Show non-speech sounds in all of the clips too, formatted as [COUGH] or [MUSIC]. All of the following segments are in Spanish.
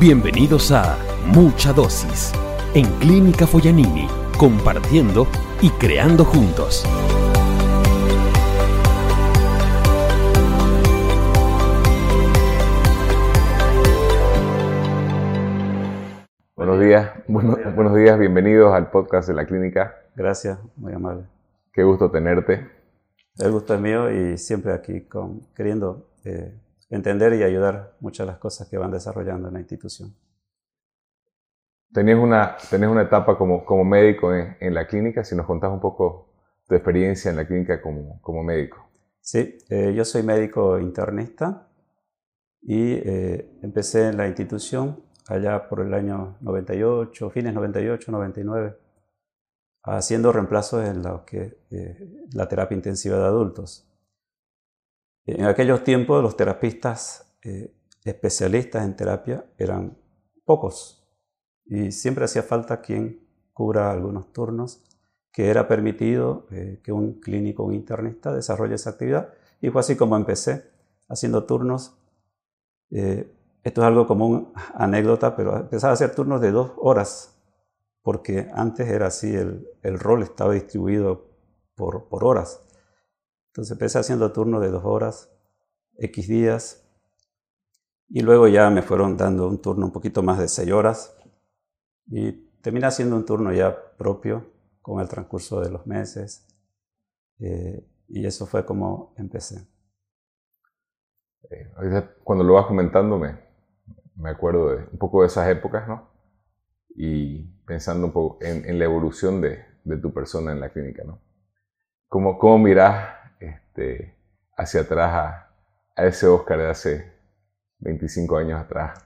Bienvenidos a Mucha Dosis en Clínica Foyanini, compartiendo y creando juntos. Buenos días, buenos, buenos días, bienvenidos al podcast de la clínica. Gracias, muy amable. Qué gusto tenerte. El gusto es mío y siempre aquí con, queriendo eh, entender y ayudar muchas de las cosas que van desarrollando en la institución. Tenías una, tenías una etapa como, como médico en, en, la clínica, si nos contás un poco tu experiencia en la clínica como, como médico. Sí, eh, yo soy médico internista y eh, empecé en la institución allá por el año 98, fines 98, 99, haciendo reemplazos en lo que, eh, la terapia intensiva de adultos. En aquellos tiempos los terapistas eh, especialistas en terapia eran pocos y siempre hacía falta quien cubra algunos turnos que era permitido eh, que un clínico, un internista desarrolle esa actividad y fue así como empecé haciendo turnos. Eh, esto es algo como una anécdota, pero empezaba a hacer turnos de dos horas porque antes era así, el, el rol estaba distribuido por, por horas. Entonces empecé haciendo turnos de dos horas, X días, y luego ya me fueron dando un turno un poquito más de seis horas, y terminé haciendo un turno ya propio con el transcurso de los meses, eh, y eso fue como empecé. Eh, cuando lo vas comentando me, acuerdo de un poco de esas épocas, ¿no? Y pensando un poco en, la evolución de, de, tu persona en la clínica, ¿no? ¿Cómo, cómo mirás este, hacia atrás a, a, ese Oscar de hace 25 años atrás?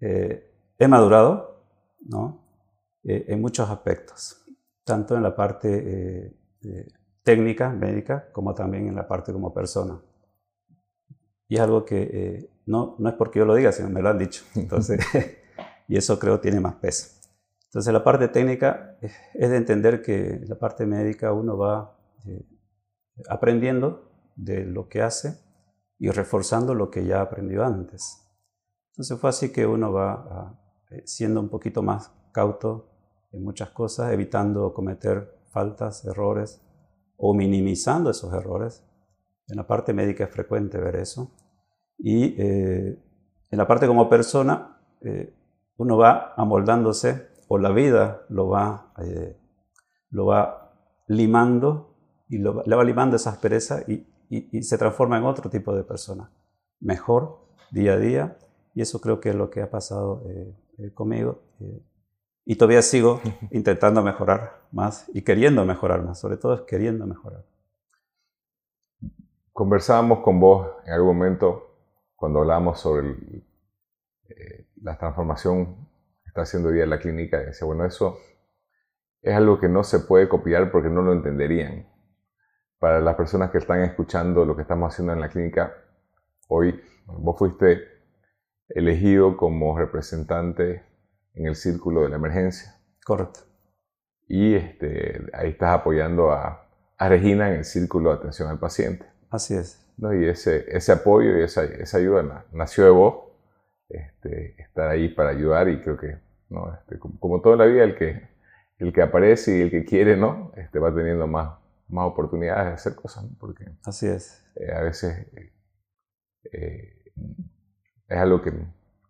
Eh, he madurado, ¿no? Eh, en muchos aspectos, tanto en la parte eh, técnica, médica, como también en la parte como persona. Y es algo que no, no es porque yo lo diga, sino me lo han dicho. [LAUGHS] Entonces, [LAUGHS] y eso creo tiene más peso. Entonces la parte técnica es de entender que la parte médica uno va eh, aprendiendo de lo que hace y reforzando lo que ya aprendió antes. Entonces fue así que uno va a, eh, siendo un poquito más cauto en muchas cosas, evitando cometer faltas, errores o minimizando esos errores. En la parte médica es frecuente ver eso. Y eh, en la parte como persona, eh, uno va amoldándose o la vida lo va, lo va limando y lo, le va limando esa aspereza y, y, y, se transforma en otro tipo de persona, mejor día a día. Y eso creo que es lo que ha pasado eh, eh, conmigo. Eh, y todavía sigo [LAUGHS] intentando mejorar más y queriendo mejorar más, sobre todo es queriendo mejorar. Conversábamos con vos en algún momento cuando hablábamos sobre el, eh, la transformación que está haciendo hoy día la clínica. Y decía, bueno, eso es algo que no se puede copiar porque no lo entenderían para las personas que están escuchando lo que estamos haciendo en la clínica, hoy vos fuiste elegido como representante en el círculo de la emergencia. Correcto. Y este, ahí estás apoyando a, a, Regina en el círculo de atención al paciente. Así es. ¿no? Y ese, ese apoyo y esa, esa ayuda nació de vos, este, estar ahí para ayudar y creo que, ¿no? Este, como, como toda la vida, el que, el que aparece y el que quiere, ¿no? Este, va teniendo más, más oportunidades de hacer cosas, ¿no? porque Así es. Eh, a veces eh, es algo que,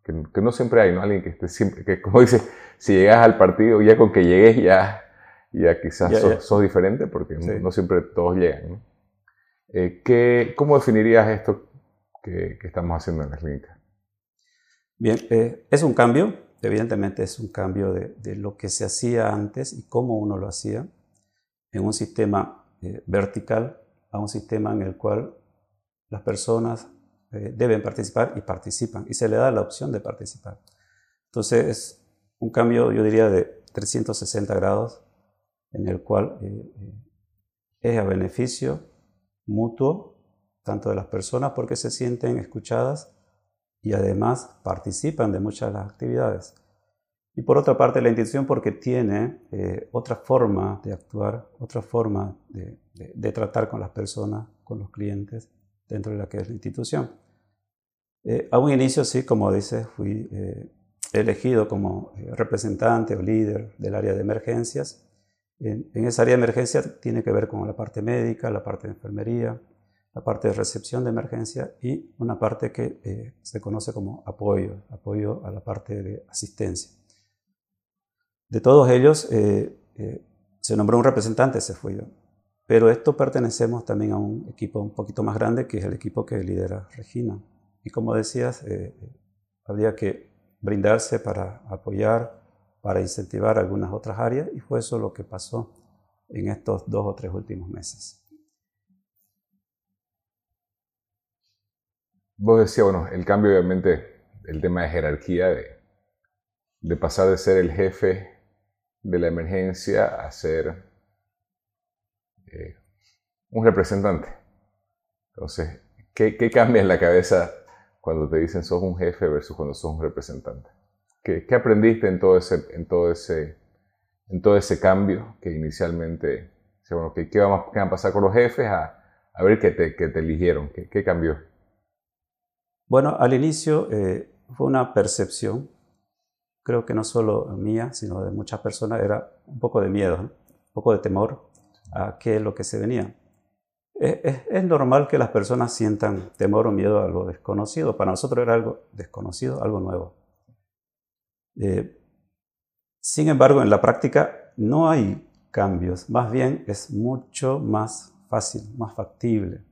que, que, no siempre hay, ¿no? Alguien que esté siempre, que como dice, si llegas al partido, ya con que llegues ya, ya quizás Ya, sos, ya. sos diferente, porque Sí. no, no siempre todos llegan, ¿no? Eh, ¿qué, ¿Cómo definirías esto que, que estamos haciendo en la clínica? Bien, eh, es un cambio, evidentemente es un cambio de, de, lo que se hacía antes y cómo uno lo hacía en un sistema eh, vertical a un sistema en el cual las personas eh, deben participar y participan y se le da la opción de participar. Entonces es un cambio, yo diría, de 360 grados en el cual eh, es a beneficio mutuo tanto de las personas porque se sienten escuchadas y además participan de muchas de las actividades. Y por otra parte, la institución porque tiene eh, otra forma de actuar, otra forma de, de, de, tratar con las personas, con los clientes, dentro de la que es la institución. Eh, a un inicio, sí, como dices, fui eh, elegido como eh, representante o líder del área de emergencias. En, esa área de emergencia tiene que ver con la parte médica, la parte de enfermería, la parte de recepción de emergencia y una parte que eh, se conoce como apoyo, apoyo a la parte de asistencia. De todos ellos eh, se nombró un representante, se fue yo. Pero esto pertenecemos también a un equipo un poquito más grande, que es el equipo que lidera Regina. Y como decías, habría que brindarse para apoyar, para incentivar algunas otras áreas y fue eso lo que pasó en estos dos o tres últimos meses. Vos decías, bueno, el cambio obviamente, el tema de jerarquía, de, pasar de ser el jefe de la emergencia a ser eh, un representante. Entonces, ¿qué, ¿qué, cambia en la cabeza cuando te dicen sos un jefe versus cuando sos un representante? ¿Qué, qué aprendiste en todo, ese, en, todo ese, en todo ese cambio que inicialmente, bueno, ¿qué, qué, va a pasar con los jefes a, a ver qué te, qué te eligieron? ¿Qué, ¿Qué, cambió? Bueno, al inicio eh, fue una percepción, creo que no solo mía, sino de muchas personas, era un poco de miedo, un poco de temor a qué es lo que se venía. Es, normal que las personas sientan temor o miedo a algo desconocido. Para nosotros era algo desconocido, algo nuevo. Eh, sin embargo, en la práctica no hay cambios. Más bien es mucho más fácil, más factible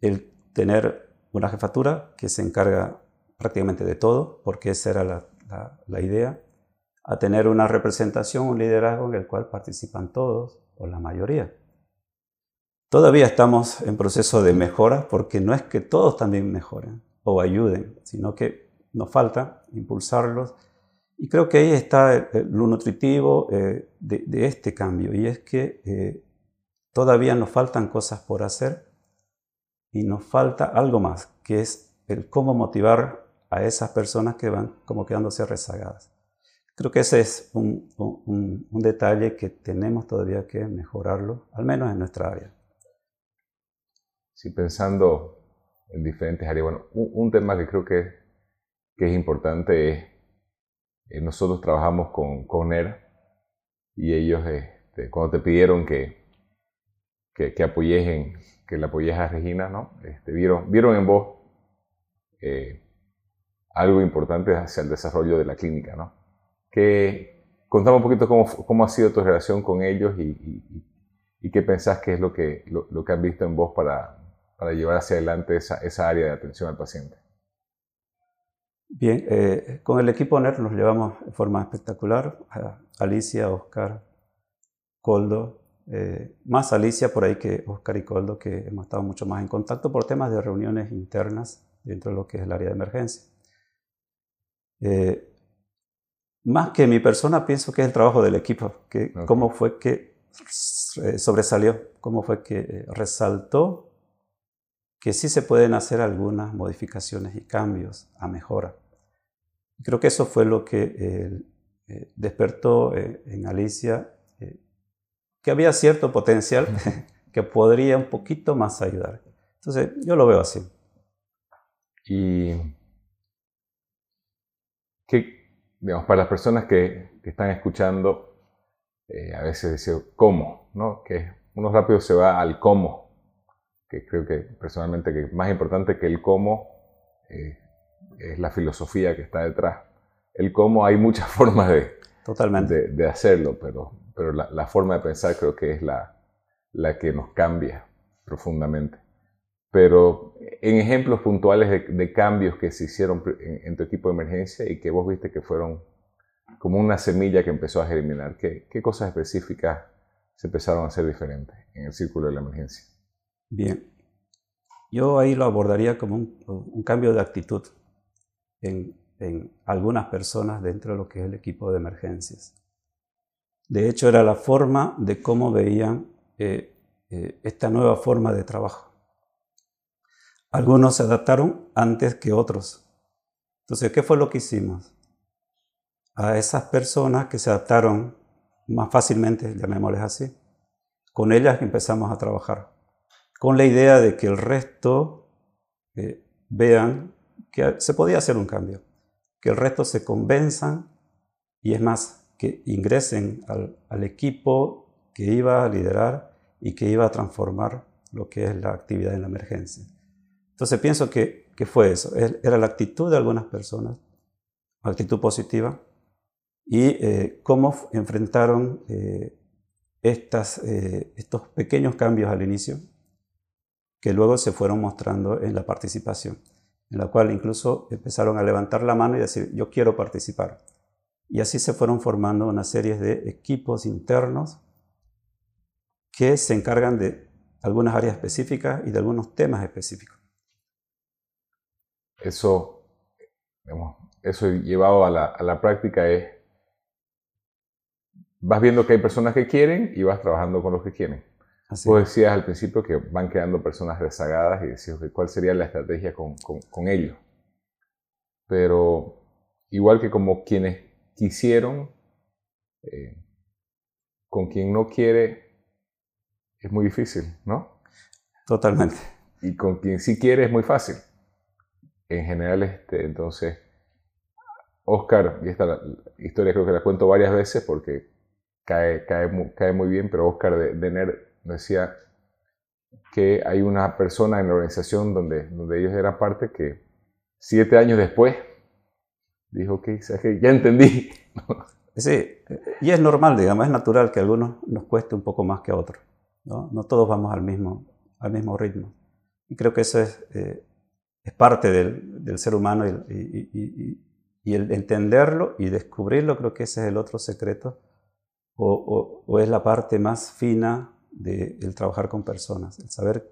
el tener una jefatura que se encarga prácticamente de todo, porque esa era la, la idea, a tener una representación, un liderazgo en el cual participan todos o la mayoría. Todavía estamos en proceso de mejora porque no es que todos también mejoren o ayuden, sino que nos falta impulsarlos. Y creo que ahí está lo nutritivo eh, de, este cambio, y es que eh, todavía nos faltan cosas por hacer y nos falta algo más, que es el cómo motivar a esas personas que van como quedándose rezagadas. Creo que ese es un, un detalle que tenemos todavía que mejorarlo, al menos en nuestra área. Sí, pensando en diferentes áreas, bueno, un, tema que creo que, es importante es, eh, nosotros trabajamos con, con y ellos, este, cuando te pidieron que, que, que apoyes que la apoyes a Regina, ¿no? Este, vieron, vieron en vos eh, algo importante hacia el desarrollo de la clínica, ¿no? Que contame un poquito cómo, cómo ha sido tu relación con ellos y, y, qué pensás que es lo que, lo, lo que han visto en vos para, para llevar hacia adelante esa, esa área de atención al paciente? Bien, eh, con el equipo NER nos llevamos de forma espectacular. A Alicia, Oscar, Coldo, eh, más Alicia por ahí que Oscar y Coldo, que hemos estado mucho más en contacto por temas de reuniones internas dentro de lo que es el área de emergencia. Eh, más que mi persona, pienso que es el trabajo del equipo, que cómo fue que sobresalió, cómo fue que resaltó que sí se pueden hacer algunas modificaciones y cambios a mejora. Creo que eso fue lo que eh, eh, despertó eh, en Alicia que había cierto potencial [LAUGHS] que podría un poquito más ayudar. Entonces, yo lo veo así. Y que, digamos, para las personas que, que están escuchando, a veces decir cómo, ¿no? Que uno rápido se va al cómo, que creo que personalmente que más importante que el cómo eh, es la filosofía que está detrás. El cómo hay muchas [LAUGHS] formas de, Totalmente. de, hacerlo, pero, pero la, forma de pensar creo que es la, la que nos cambia profundamente. Pero en ejemplos puntuales de, cambios que se hicieron en, tu equipo de emergencia y que vos viste que fueron como una semilla que empezó a germinar, ¿qué, qué cosas específicas se empezaron a hacer diferentes en el círculo de la emergencia? Bien, yo ahí lo abordaría como un, cambio de actitud en, algunas personas dentro de lo que es el equipo de emergencias. De hecho, era la forma de cómo veían eh, eh, esta nueva forma de trabajo. Algunos se adaptaron antes que otros. Entonces, ¿qué fue lo que hicimos? A esas personas que se adaptaron más fácilmente, llamémosles así, con ellas empezamos a trabajar con la idea de que el resto eh, vean que se podía hacer un cambio. que el resto se convenzan y es más, que ingresen al, equipo que iba a liderar y que iba a transformar lo que es la actividad en la emergencia. Entonces pienso que, fue eso, era la actitud de algunas personas, actitud positiva, y eh, cómo enfrentaron eh, eh, estos pequeños cambios al inicio, que luego se fueron mostrando en la participación, en la cual incluso empezaron a levantar la mano y decir, yo quiero participar. Y así se fueron formando una serie de equipos internos que se encargan de algunas áreas específicas y de algunos temas específicos. Eso, eso llevado a la, a la práctica es, vas viendo que hay personas que quieren y vas trabajando con los que quieren. Así. Vos decías al principio que van quedando personas rezagadas y decías cuál sería la estrategia con, con, con ellos. Pero igual que como quienes quisieron, eh, con quien no quiere, es muy difícil, ¿no? Totalmente. Y con quien sí quiere es muy fácil. En general, este, entonces, Oscar, y esta historia creo que la cuento varias veces porque cae, cae, cae muy bien, pero Oscar de, de decía que hay una persona en la organización donde, donde ellos eran parte que siete años después dijo que ya entendí. [LAUGHS] sí, y es normal, digamos, es natural que a algunos nos cueste un poco más que a otros. No, no todos vamos al mismo, al mismo ritmo. Y creo que eso es, eh, es parte del, del, ser humano y, el entenderlo y descubrirlo, creo que ese es el otro secreto, o, o, es la parte más fina del de trabajar con personas, el saber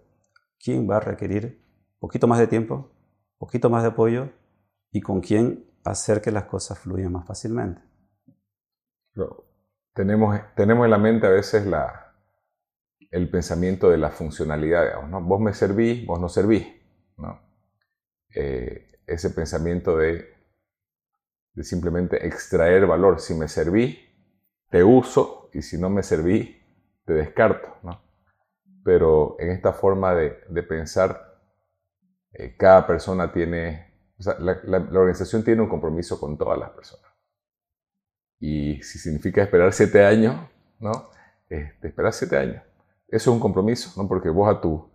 quién va a requerir poquito más de tiempo, poquito más de apoyo y con quién hacer que las cosas fluyan más fácilmente. tenemos, tenemos en la mente a veces la, el pensamiento de la funcionalidad, ¿no? Vos me servís, vos no servís. Eh, ese pensamiento de, de simplemente extraer valor. Si me serví, te uso y si no me serví, te descarto, ¿no? Pero en esta forma de, de pensar, eh, cada persona tiene la, organización tiene un compromiso con todas las personas. Y si significa esperar siete años, ¿no? Este, esperar siete años. Eso es un compromiso, ¿no? Porque vos a tu,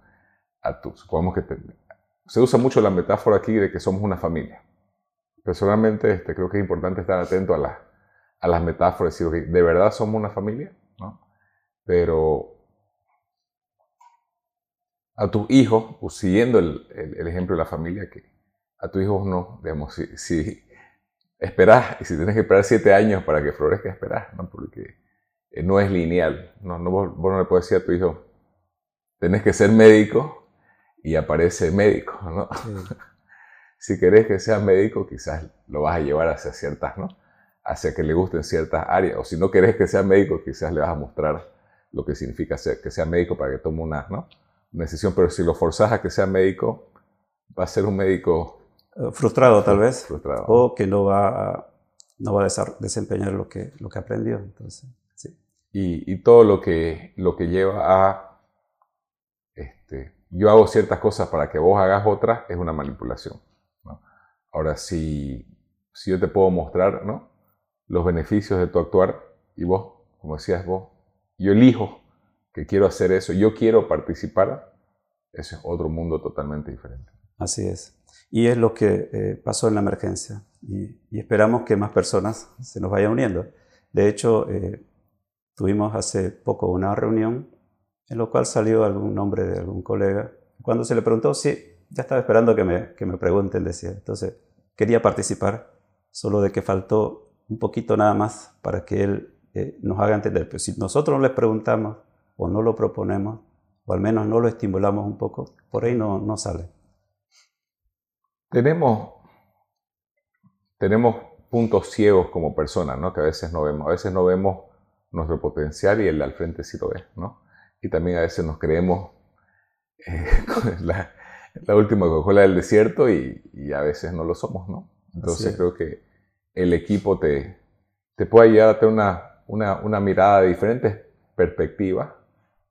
a tu, supongamos que se usa mucho la metáfora aquí de que somos una familia. Personalmente, este, creo que es importante estar atento a, a las metáforas decir, ¿de verdad somos una familia? ¿no? Pero a tus hijos, pues, siguiendo el, el, ejemplo de la familia, que a tu hijo no, digamos, si, si esperás y si tienes que esperar siete años para que florezca, esperás, ¿no? Porque eh, no es lineal, ¿no? no vos, no le puedes decir a tu hijo, tenés que ser médico y aparece médico, ¿no? [LAUGHS] si querés que sea médico, quizás lo vas a llevar hacia ciertas, ¿no? Hacia que le gusten ciertas áreas, o si no querés que sea médico, quizás le vas a mostrar lo que significa ser, que sea médico para que tome una, ¿no? una decisión, pero si lo forzás a que sea médico, va a ser un médico eh, frustrado tal vez, o que no va a, no va a desempeñar lo que, lo que aprendió. Entonces, sí. y, y, todo lo que, lo que lleva a, este, yo hago ciertas cosas para que vos hagas otras, es una manipulación. Ahora, si, si yo te puedo mostrar ¿no? los beneficios de tu actuar y vos, como decías vos, yo elijo que quiero hacer eso, yo quiero participar, ese es otro mundo totalmente diferente. Así es. Y es lo que eh, pasó en la emergencia. Y, esperamos que más personas se nos vayan uniendo. De hecho, eh, tuvimos hace poco una reunión en la cual salió algún nombre de algún colega. Cuando se le preguntó, sí, ya estaba esperando que me, que me pregunten, decía. Entonces, quería participar, solo de que faltó un poquito nada más para que él eh, nos haga entender. Pero si nosotros no les preguntamos o no lo proponemos, o al menos no lo estimulamos un poco, por ahí no, no sale. Tenemos, tenemos puntos ciegos como personas, ¿no? Que a veces no vemos. A veces no vemos nuestro potencial y el al frente sí lo ve, ¿no? Y también a veces nos creemos eh, [LAUGHS] la, la, última Coca-Cola del desierto y, y, a veces no lo somos, ¿no? Entonces creo que el equipo te, te puede ayudar a tener una, una, una mirada de diferentes perspectivas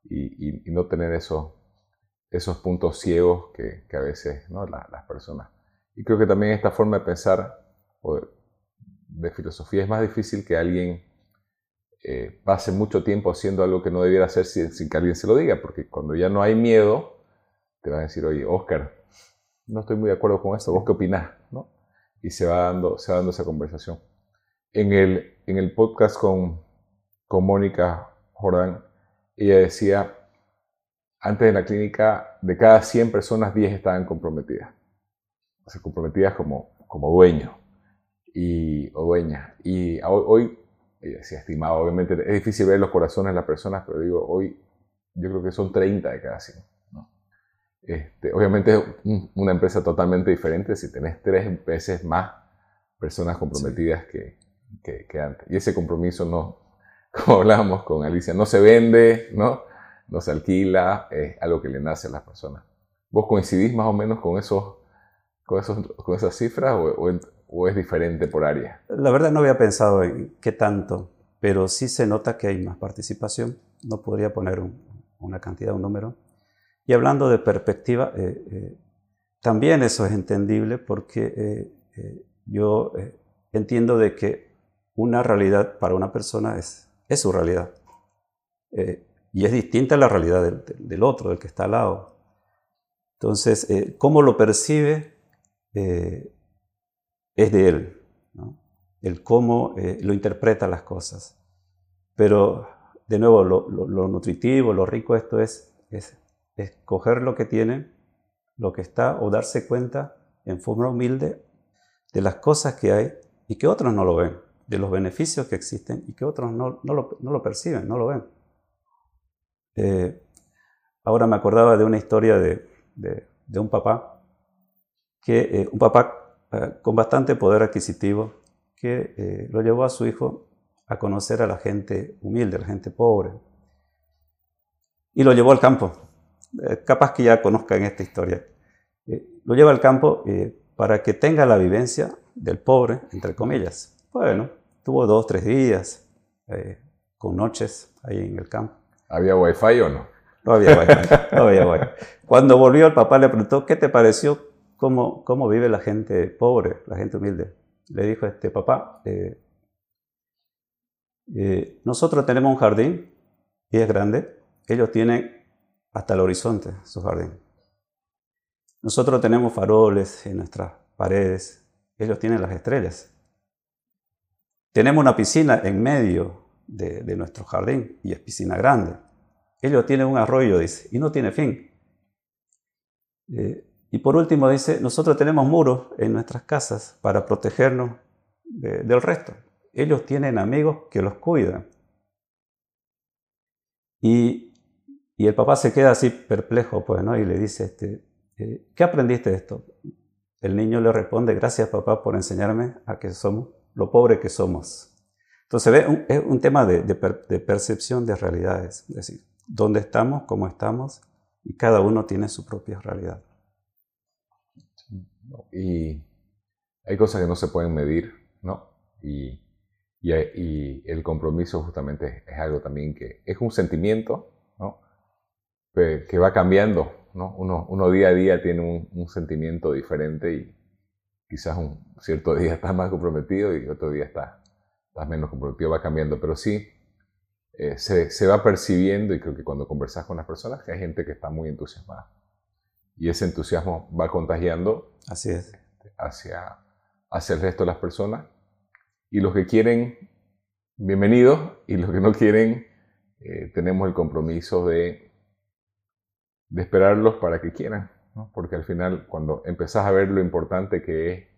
y, y, y, no tener esos, esos puntos ciegos que, que a veces ¿no? las personas y creo que también esta forma de pensar, o de filosofía, es más difícil que alguien eh, pase mucho tiempo haciendo algo que no debiera hacer sin, que alguien se lo diga, porque cuando ya no hay miedo, te van a decir, oye, Oscar, no estoy muy de acuerdo con esto, ¿vos qué opinás? ¿no? Y se va, dando, se va dando esa conversación. En el, en el podcast con, con Mónica Jordán, ella decía, antes de la clínica, de cada 100 personas, 10 estaban comprometidas. O sea, comprometidas como, como dueño y, o dueña. Y hoy, ella decía, estimado, obviamente es difícil ver los corazones de las personas, pero digo, hoy yo creo que son 30 de cada 100. Este, obviamente es una empresa totalmente diferente si tenés tres veces más personas comprometidas que, que, antes. Y ese compromiso no, [LAUGHS] como hablábamos con Alicia, no se vende, ¿no? no se alquila, es algo que le nace a las personas. ¿Vos coincidís más o menos con, esos, con, esos, con esas cifras o, o, es diferente por área? La verdad no había pensado en qué tanto, pero sí se nota que hay más participación. No podría poner una cantidad, un número. Y hablando de perspectiva, eh, eh, también eso es entendible porque eh, yo entiendo de que una realidad para una persona es, es su realidad. y es distinta a la realidad del, otro, del que está al lado. Entonces, cómo lo percibe es de él, el cómo lo interpreta las cosas. Pero, de nuevo, lo, lo nutritivo, lo rico esto es, es escoger lo que tiene, lo que está, o darse cuenta en forma humilde de las cosas que hay y que otros no lo ven, de los beneficios que existen y que otros no, no, lo, perciben, no lo ven. Eh, ahora me acordaba de una historia de, de, un papá, que, eh, un papá eh, con bastante poder adquisitivo, que lo llevó a su hijo a conocer a la gente humilde, a la gente pobre, y lo llevó al campo eh, capaz que ya conozcan esta historia. Eh, lo lleva al campo eh, para que tenga la vivencia del pobre, entre comillas. Bueno, tuvo dos, tres días con noches ahí en el campo. ¿Había wifi o no? No había wifi, no había wifi. [LAUGHS] Cuando volvió el papá le preguntó, ¿qué te pareció? ¿Cómo, cómo vive la gente pobre, la gente humilde? Le dijo este papá, nosotros tenemos un jardín y es grande, ellos tienen hasta el horizonte su jardín. Nosotros tenemos faroles en nuestras paredes, ellos tienen las estrellas. Tenemos una piscina en medio de, nuestro jardín y es piscina grande. Ellos tienen un arroyo, dice, y no tiene fin. Eh, y por último dice, nosotros tenemos muros en nuestras casas para protegernos del resto. Ellos tienen amigos que los cuidan. Y y el papá se queda así perplejo, pues, ¿no? Y le dice, este, eh, ¿qué aprendiste de esto? El niño le responde, gracias papá por enseñarme a que somos lo pobre que somos. Entonces, es un tema de, percepción de realidades, es decir, dónde estamos, cómo estamos, y cada uno tiene su propia realidad. Y hay cosas que no se pueden medir, ¿no? Y, y el compromiso justamente es algo también que es un sentimiento, ¿no? que va cambiando, ¿no? Uno, uno día a día tiene un, sentimiento diferente y quizás un cierto día [LAUGHS] estás más comprometido y otro día estás, menos comprometido, va cambiando, pero sí eh, se, se, va percibiendo y creo que cuando conversas con las personas que hay gente que está muy entusiasmada y ese entusiasmo va contagiando Así es. Hacia, hacia el resto de las personas y los que quieren, bienvenidos y los que no quieren, eh, tenemos el compromiso de de esperarlos para que quieran, porque al final cuando empezás a ver lo importante que es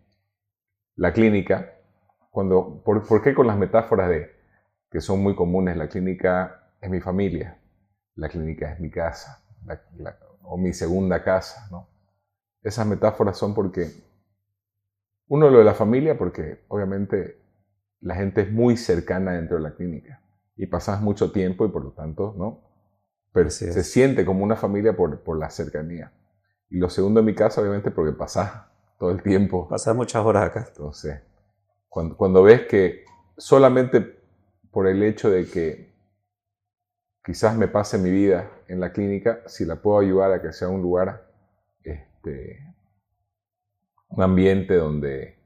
la clínica, cuando, ¿por, qué con las metáforas de que son muy comunes? La clínica es mi familia, la clínica es mi casa, o mi segunda casa, ¿no? Esas metáforas son porque, uno lo de la familia, porque obviamente la gente es muy cercana dentro de la clínica y pasas mucho tiempo y por lo tanto, ¿no? pero se siente como una familia por, por, la cercanía. Y lo segundo en mi casa, obviamente, porque pasás todo el tiempo. Pasás muchas horas acá. Entonces, cuando, cuando ves que solamente por el hecho de que quizás me pase mi vida en la clínica, si la puedo ayudar a que sea un lugar, este, un ambiente donde,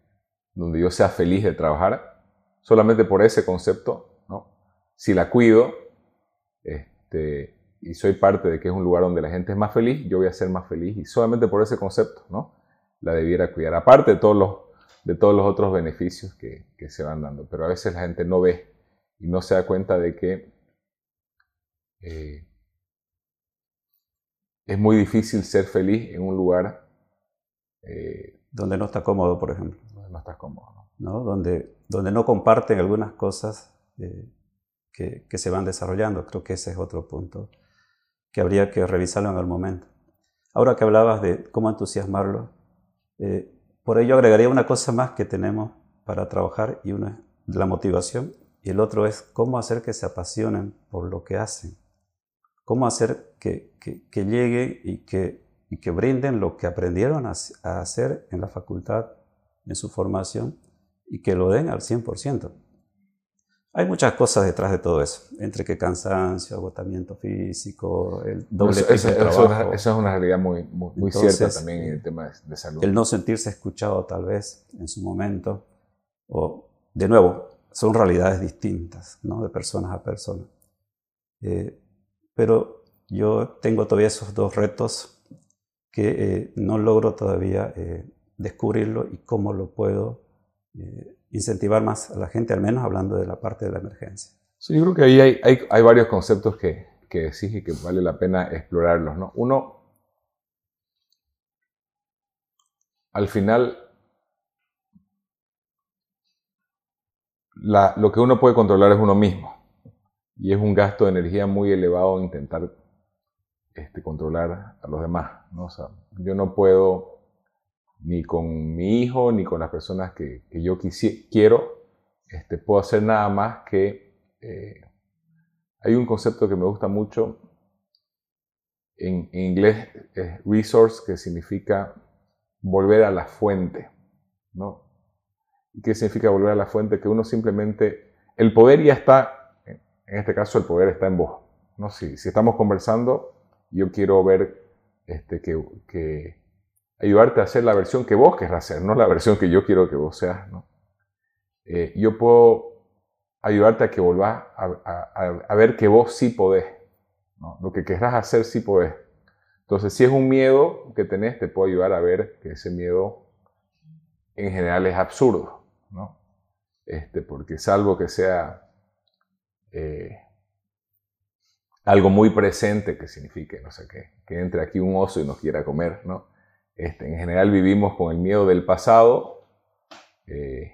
donde yo sea feliz de trabajar, solamente por ese concepto, ¿no? Si la cuido este, y soy parte de que es un lugar donde la gente es más feliz, yo voy a ser más feliz y solamente por ese concepto, ¿no? La debiera cuidar, aparte de todos los, de todos los otros beneficios que, que se van dando. Pero a veces la gente no ve y no se da cuenta de que eh, es muy difícil ser feliz en un lugar eh, donde no está cómodo, por ejemplo. Donde no estás cómodo. ¿no? Donde, donde no comparten algunas cosas eh, que, que, se van desarrollando. Creo que ese es otro punto que habría que revisarlo en el momento. Ahora que hablabas de cómo entusiasmarlo, eh, por ello agregaría una cosa más que tenemos para trabajar y una es la motivación y el otro es cómo hacer que se apasionen por lo que hacen. Cómo hacer que, que, que lleguen y que y que brinden lo que aprendieron a, hacer en la facultad, en su formación, y que lo den al 100%. Hay muchas cosas detrás de todo eso, entre que cansancio, agotamiento físico, el doble eso, trabajo. Esa es una realidad muy, muy, cierta también en el tema de, salud. El no sentirse escuchado tal vez en su momento, o de nuevo, son realidades distintas, ¿no? de personas a personas. Eh, pero yo tengo todavía esos dos retos que eh, no logro todavía eh, descubrirlo y cómo lo puedo eh, incentivar más a la gente, al menos hablando de la parte de la emergencia. Sí, yo creo que ahí hay, hay, hay varios conceptos que, que decís y que vale la pena explorarlos. ¿no? Uno, al final, la, lo que uno puede controlar es uno mismo. Y es un gasto de energía muy elevado intentar este, controlar a los demás. ¿no? yo no puedo ni con mi hijo ni con las personas que, yo quiero, este, puedo hacer nada más que... Eh, hay un concepto que me gusta mucho en, inglés, es resource, que significa volver a la fuente. ¿no? ¿Qué significa volver a la fuente? Que uno simplemente, el poder ya está, en este caso el poder está en vos. ¿no? Si, si estamos conversando, yo quiero ver este, que, ayudarte a hacer la versión que vos querrás hacer, no la versión que yo quiero que vos seas. ¿no? Eh, yo puedo ayudarte a que volvás a, ver que vos sí podés. Lo que querrás hacer sí podés. Entonces, si es un miedo que tenés, te puedo ayudar a ver que ese miedo en general es absurdo. ¿no? Este, porque salvo que sea eh, algo muy presente que signifique, no sé qué, que entre aquí un oso y nos quiera comer, ¿no? Este, en general vivimos con el miedo del pasado eh,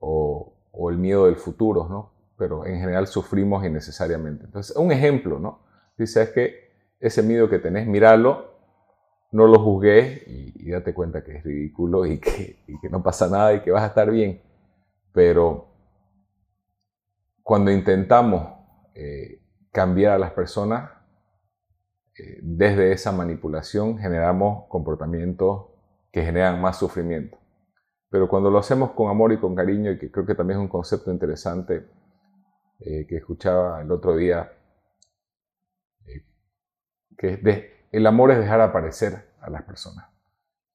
o, el miedo del futuro, ¿no? Pero en general sufrimos innecesariamente. Entonces, un ejemplo, ¿no? Dice, es que ese miedo que tenés, míralo, no lo juzgues y, date cuenta que es ridículo y que, y que no pasa nada y que vas a estar bien. Pero cuando intentamos eh, cambiar a las personas, eh, desde esa manipulación generamos comportamientos que generan más sufrimiento. Pero cuando lo hacemos con amor y con cariño, y que creo que también es un concepto interesante eh, que escuchaba el otro día, eh, que el amor es dejar aparecer a las personas.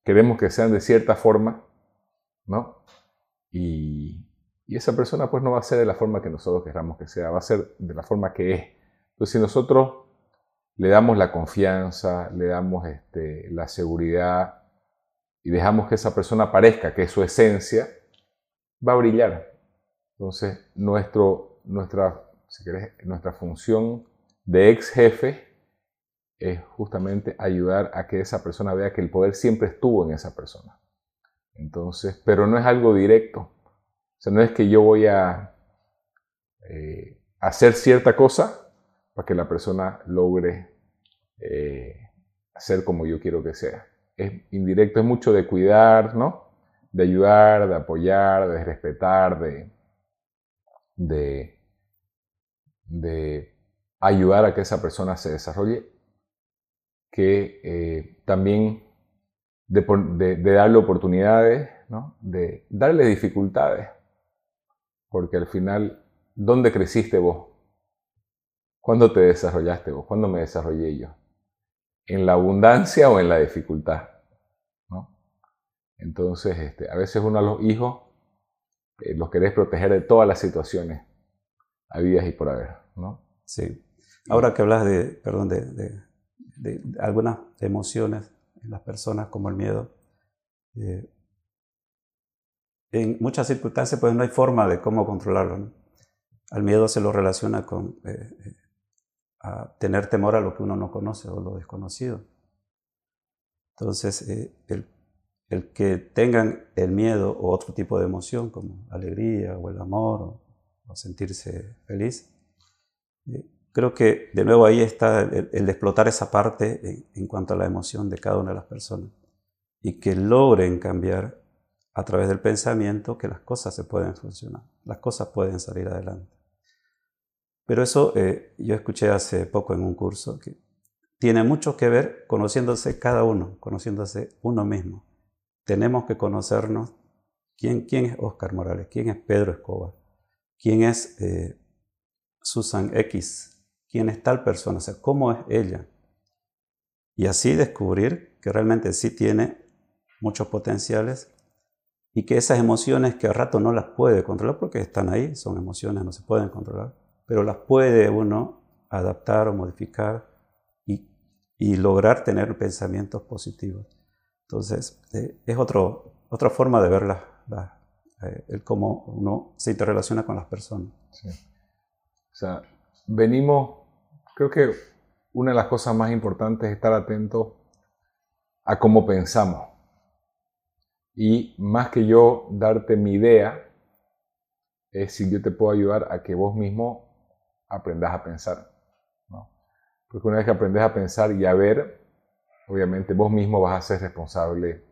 Queremos que sean de cierta forma, ¿no? Y, y esa persona pues no va a ser de la forma que nosotros queramos que sea, va a ser de la forma que es. Entonces, si nosotros le damos la confianza, le damos este, la seguridad y dejamos que esa persona parezca que es su esencia, va a brillar. Entonces, nuestro, nuestra, nuestra función de ex jefe es justamente ayudar a que esa persona vea que el poder siempre estuvo en esa persona. Entonces, pero no es algo directo. O sea, no es que yo voy a eh, hacer cierta cosa para que la persona logre eh, ser como yo quiero que sea. Es indirecto, es mucho de cuidar, ¿no? De ayudar, de apoyar, de respetar, de, de, ayudar a que esa persona se desarrolle, que eh, también de, de, darle oportunidades, ¿no? de darle dificultades, porque al final, ¿dónde creciste vos? ¿Cuándo te desarrollaste vos? ¿Cuándo me desarrollé yo? ¿En la abundancia o en la dificultad? ¿No? Entonces, este, a veces uno a los hijos eh, los querés proteger de todas las situaciones habidas y por haber, ¿no? Sí. Ahora que hablas de, perdón, de, algunas emociones en las personas como el miedo, eh, en muchas circunstancias pues no hay forma de cómo controlarlo. Al miedo se lo relaciona con eh, a tener temor a lo que uno no conoce o lo desconocido. Entonces, el el que tengan el miedo o otro tipo de emoción como alegría o el amor o, sentirse feliz. Eh, creo que de nuevo ahí está el, de explotar esa parte en, cuanto a la emoción de cada una de las personas y que logren cambiar a través del pensamiento que las cosas se pueden funcionar, las cosas pueden salir adelante. Pero eso eh, yo escuché hace poco en un curso que tiene mucho que ver conociéndose cada uno, conociéndose uno mismo tenemos que conocernos quién, quién es Oscar Morales, quién es Pedro Escobar, quién es eh, Susan X, quién es tal persona, o sea, cómo es ella. Y así descubrir que realmente sí tiene muchos potenciales y que esas emociones que a rato no las puede controlar porque están ahí, son emociones, no se pueden controlar, pero las puede uno adaptar o modificar y, y lograr tener pensamientos positivos. Entonces, eh, es otro, otra forma de ver la, eh, el cómo uno se interrelaciona con las personas. Sí. O sea, venimos, creo que una de las cosas más importantes es estar atento a cómo pensamos. Y más que yo darte mi idea, es si yo te puedo ayudar a que vos mismo aprendas a pensar. ¿no? Porque una vez que aprendes a pensar y a ver, obviamente vos mismo vas a ser responsable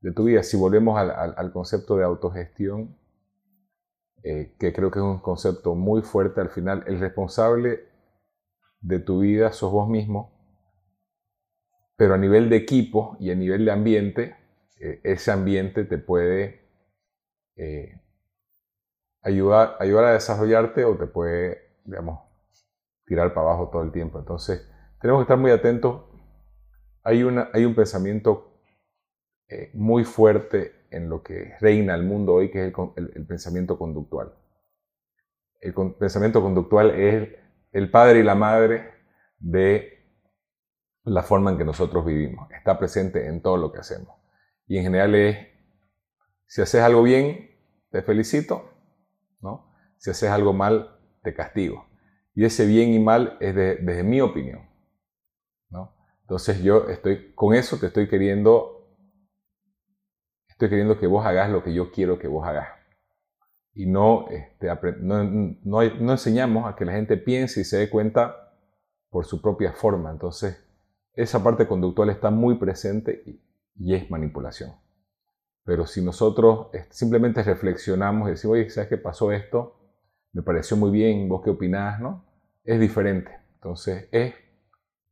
de tu vida. Si volvemos al, concepto de autogestión, eh, que creo que es un concepto muy fuerte al final, el responsable de tu vida sos vos mismo, pero a nivel de equipo y a nivel de ambiente, eh, ese ambiente te puede eh, ayudar, a desarrollarte o te puede, digamos, tirar para abajo todo el tiempo. Entonces, tenemos que estar muy atentos hay un pensamiento eh, muy fuerte en lo que reina el mundo hoy, que es el, pensamiento conductual. El pensamiento conductual es el padre y la madre de la forma en que nosotros vivimos. Está presente en todo lo que hacemos. Y en general es, si haces algo bien, te felicito, ¿no? Si haces algo mal, te castigo. Y ese bien y mal es desde mi opinión. Entonces yo estoy, con eso te estoy queriendo, estoy queriendo que vos hagas lo que yo quiero que vos hagas. Y no, este, no, no, enseñamos a que la gente piense y se dé cuenta por su propia forma. Entonces, esa parte conductual está muy presente y, es manipulación. Pero si nosotros simplemente reflexionamos y decimos, oye, ¿sabes qué pasó esto? Me pareció muy bien, ¿vos qué opinás? ¿no? Es diferente. Entonces, es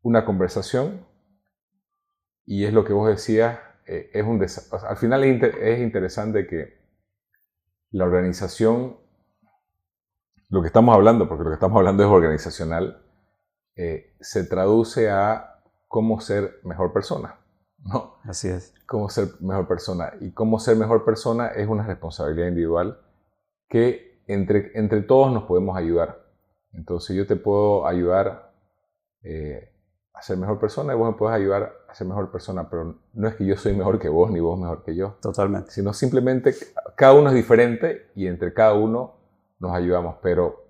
una conversación y es lo que vos decías, eh, es un al final es, interesante que la organización, lo que estamos hablando, porque lo que estamos hablando es organizacional, eh, se traduce a cómo ser mejor persona. ¿No? Así es. Cómo ser mejor persona. Y cómo ser mejor persona es una responsabilidad individual que entre, entre todos nos podemos ayudar. Entonces yo te puedo ayudar eh, a ser mejor persona y vos me puedes ayudar a ser mejor persona, pero no es que yo soy mejor que vos ni vos mejor que yo. Totalmente. Sino simplemente cada uno es diferente y entre cada uno nos ayudamos, pero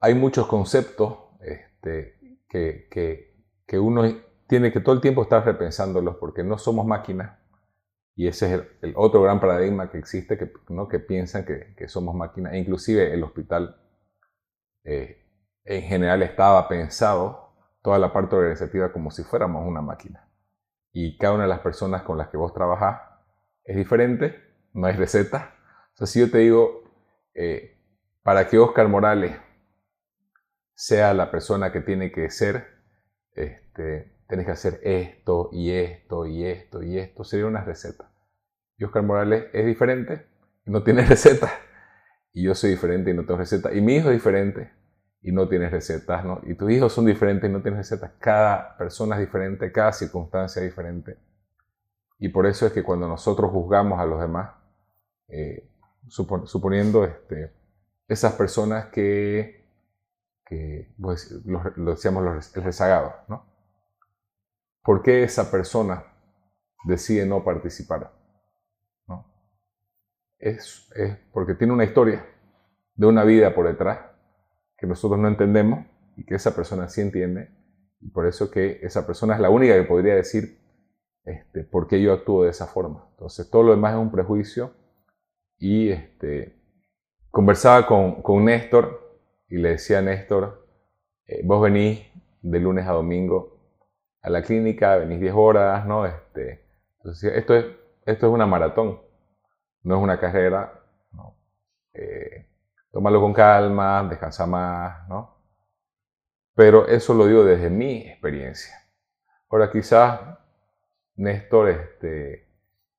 hay muchos conceptos este, que, que, que, uno tiene que todo el tiempo estar repensándolos porque no somos máquinas y ese es el, otro gran paradigma que existe, que, ¿no? que piensan que, somos máquinas, e inclusive el hospital eh, en general estaba pensado toda la parte organizativa como si fuéramos una máquina. Y cada una de las personas con las que vos trabajás es diferente, no hay receta. O sea, si yo te digo, eh, para que Oscar Morales sea la persona que tiene que ser, este, tienes que hacer esto y esto y esto y esto, sería una receta. Y Oscar Morales es diferente y no tiene [LAUGHS] receta. Y yo soy diferente y no tengo receta. Y mi hijo es diferente y no tienes recetas, ¿no? Y tus hijos son diferentes y no tienes recetas. Cada persona es diferente, cada circunstancia es diferente. Y por eso es que cuando nosotros juzgamos a los demás, eh, suponiendo este, esas personas que, que pues, lo decíamos los, el ¿no? ¿Por qué esa persona decide no participar? ¿No? Es, es porque tiene una historia de una vida por detrás que nosotros no entendemos y que esa persona sí entiende. Y por eso que esa persona es la única que podría decir este, por qué yo actúo de esa forma. Entonces todo lo demás es un prejuicio. Y este, conversaba con, con Néstor y le decía a Néstor, eh, vos venís de lunes a domingo a la clínica, venís 10 horas, ¿no? Este, entonces, esto es, esto es una maratón, no es una carrera. ¿no? Eh, tómalo con calma, descansa más, ¿no? Pero eso lo digo desde mi experiencia. Ahora, quizás Néstor este,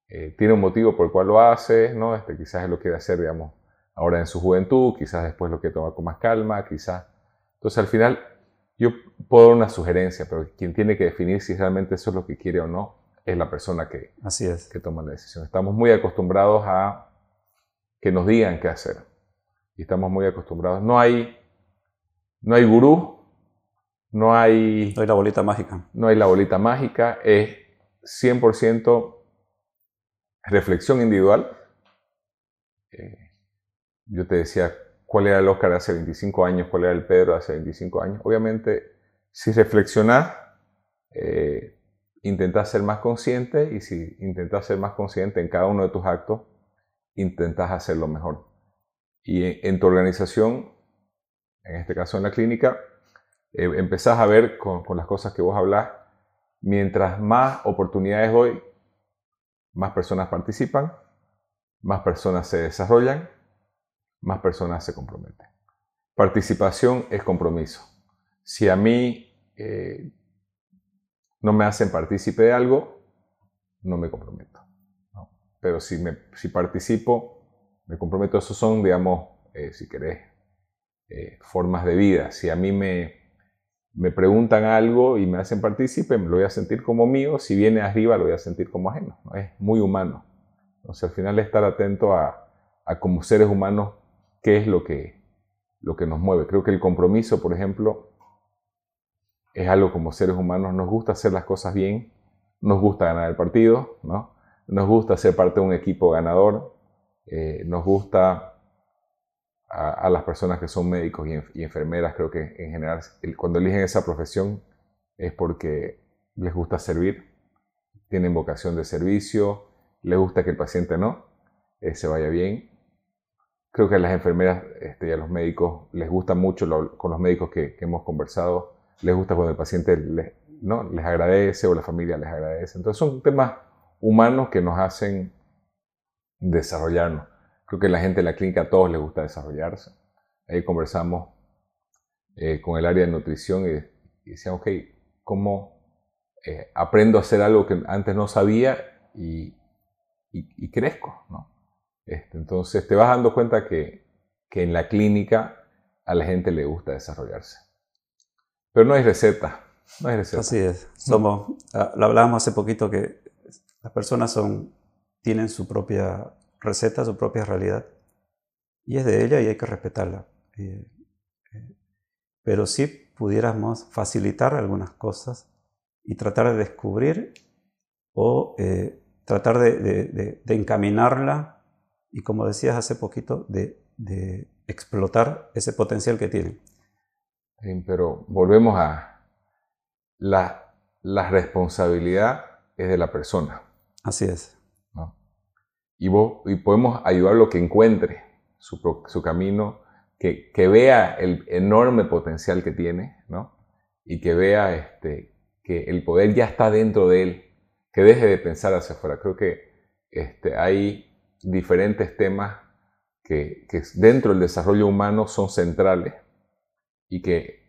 eh, tiene un motivo por el cual lo hace, ¿no? Este, quizás lo quiere hacer, digamos, ahora en su juventud, quizás después lo quiere tomar con más calma, quizás. Entonces, al final, yo puedo dar una sugerencia, pero quien tiene que definir si realmente eso es lo que quiere o no es la persona que, Así es. que toma la decisión. Estamos muy acostumbrados a que nos digan qué hacer. Y estamos muy acostumbrados. No hay, no hay gurú, no hay... No hay la bolita mágica. No hay la bolita mágica. Es 100% reflexión individual. Eh, yo te decía, cuál era el Oscar hace 25 años, cuál era el Pedro hace 25 años. Obviamente, si reflexionás, eh, ser más consciente y si intentás ser más consciente en cada uno de tus actos, intentás hacerlo mejor. Y en, tu organización, en este caso en la clínica, eh, empezás a ver con, con las cosas que vos hablás, mientras más oportunidades doy, más personas participan, más personas se desarrollan más personas se comprometen. Participación es compromiso. Si a mí eh, no me hacen partícipe de algo, no me comprometo. Pero si, me, si participo, me comprometo. Esos son, digamos, eh, si querés, eh, formas de vida. Si a mí me, me preguntan algo y me hacen partícipe, me lo voy a sentir como mío. Si viene arriba, lo voy a sentir como ajeno. Es muy humano. Entonces, al final, estar atento a, a como seres humanos qué es lo que, lo que nos mueve. Creo que el compromiso, por ejemplo, es algo como seres humanos, nos gusta hacer las cosas bien, nos gusta ganar el partido, ¿no? nos gusta ser parte de un equipo ganador, eh, nos gusta a, las personas que son médicos y, enfermeras, creo que en general cuando eligen esa profesión es porque les gusta servir, tienen vocación de servicio, les gusta que el paciente no, eh, se vaya bien creo que a las enfermeras este, y a los médicos les gusta mucho, con los médicos que, hemos conversado, les gusta cuando el paciente les, ¿no? les agradece o la familia les agradece. Entonces son temas humanos que nos hacen desarrollarnos. Creo que la gente en la clínica a todos les gusta desarrollarse. Ahí conversamos eh, con el área de nutrición y, y decían, ok, ¿cómo eh, aprendo a hacer algo que antes no sabía y, y, y crezco? ¿no? Este, entonces te vas dando cuenta que, en la clínica a la gente le gusta desarrollarse. Pero no hay receta, no hay receta. Así es. Somos, ah, lo hablábamos hace poquito que las personas son, tienen su propia receta, su propia realidad. Y es de ella y hay que respetarla. Eh, pero sí pudiéramos facilitar algunas cosas y tratar de descubrir o eh, tratar de encaminarla y como decías hace poquito, de, explotar ese potencial que tienen. pero volvemos a la, la, responsabilidad es de la persona. Así es. Y, vos, y podemos ayudarlo que encuentre su, su camino, que, que, vea el enorme potencial que tiene, ¿no? y que vea este, que el poder ya está dentro de él, que deje de pensar hacia afuera. Creo que este, hay diferentes temas que, dentro del desarrollo humano son centrales y que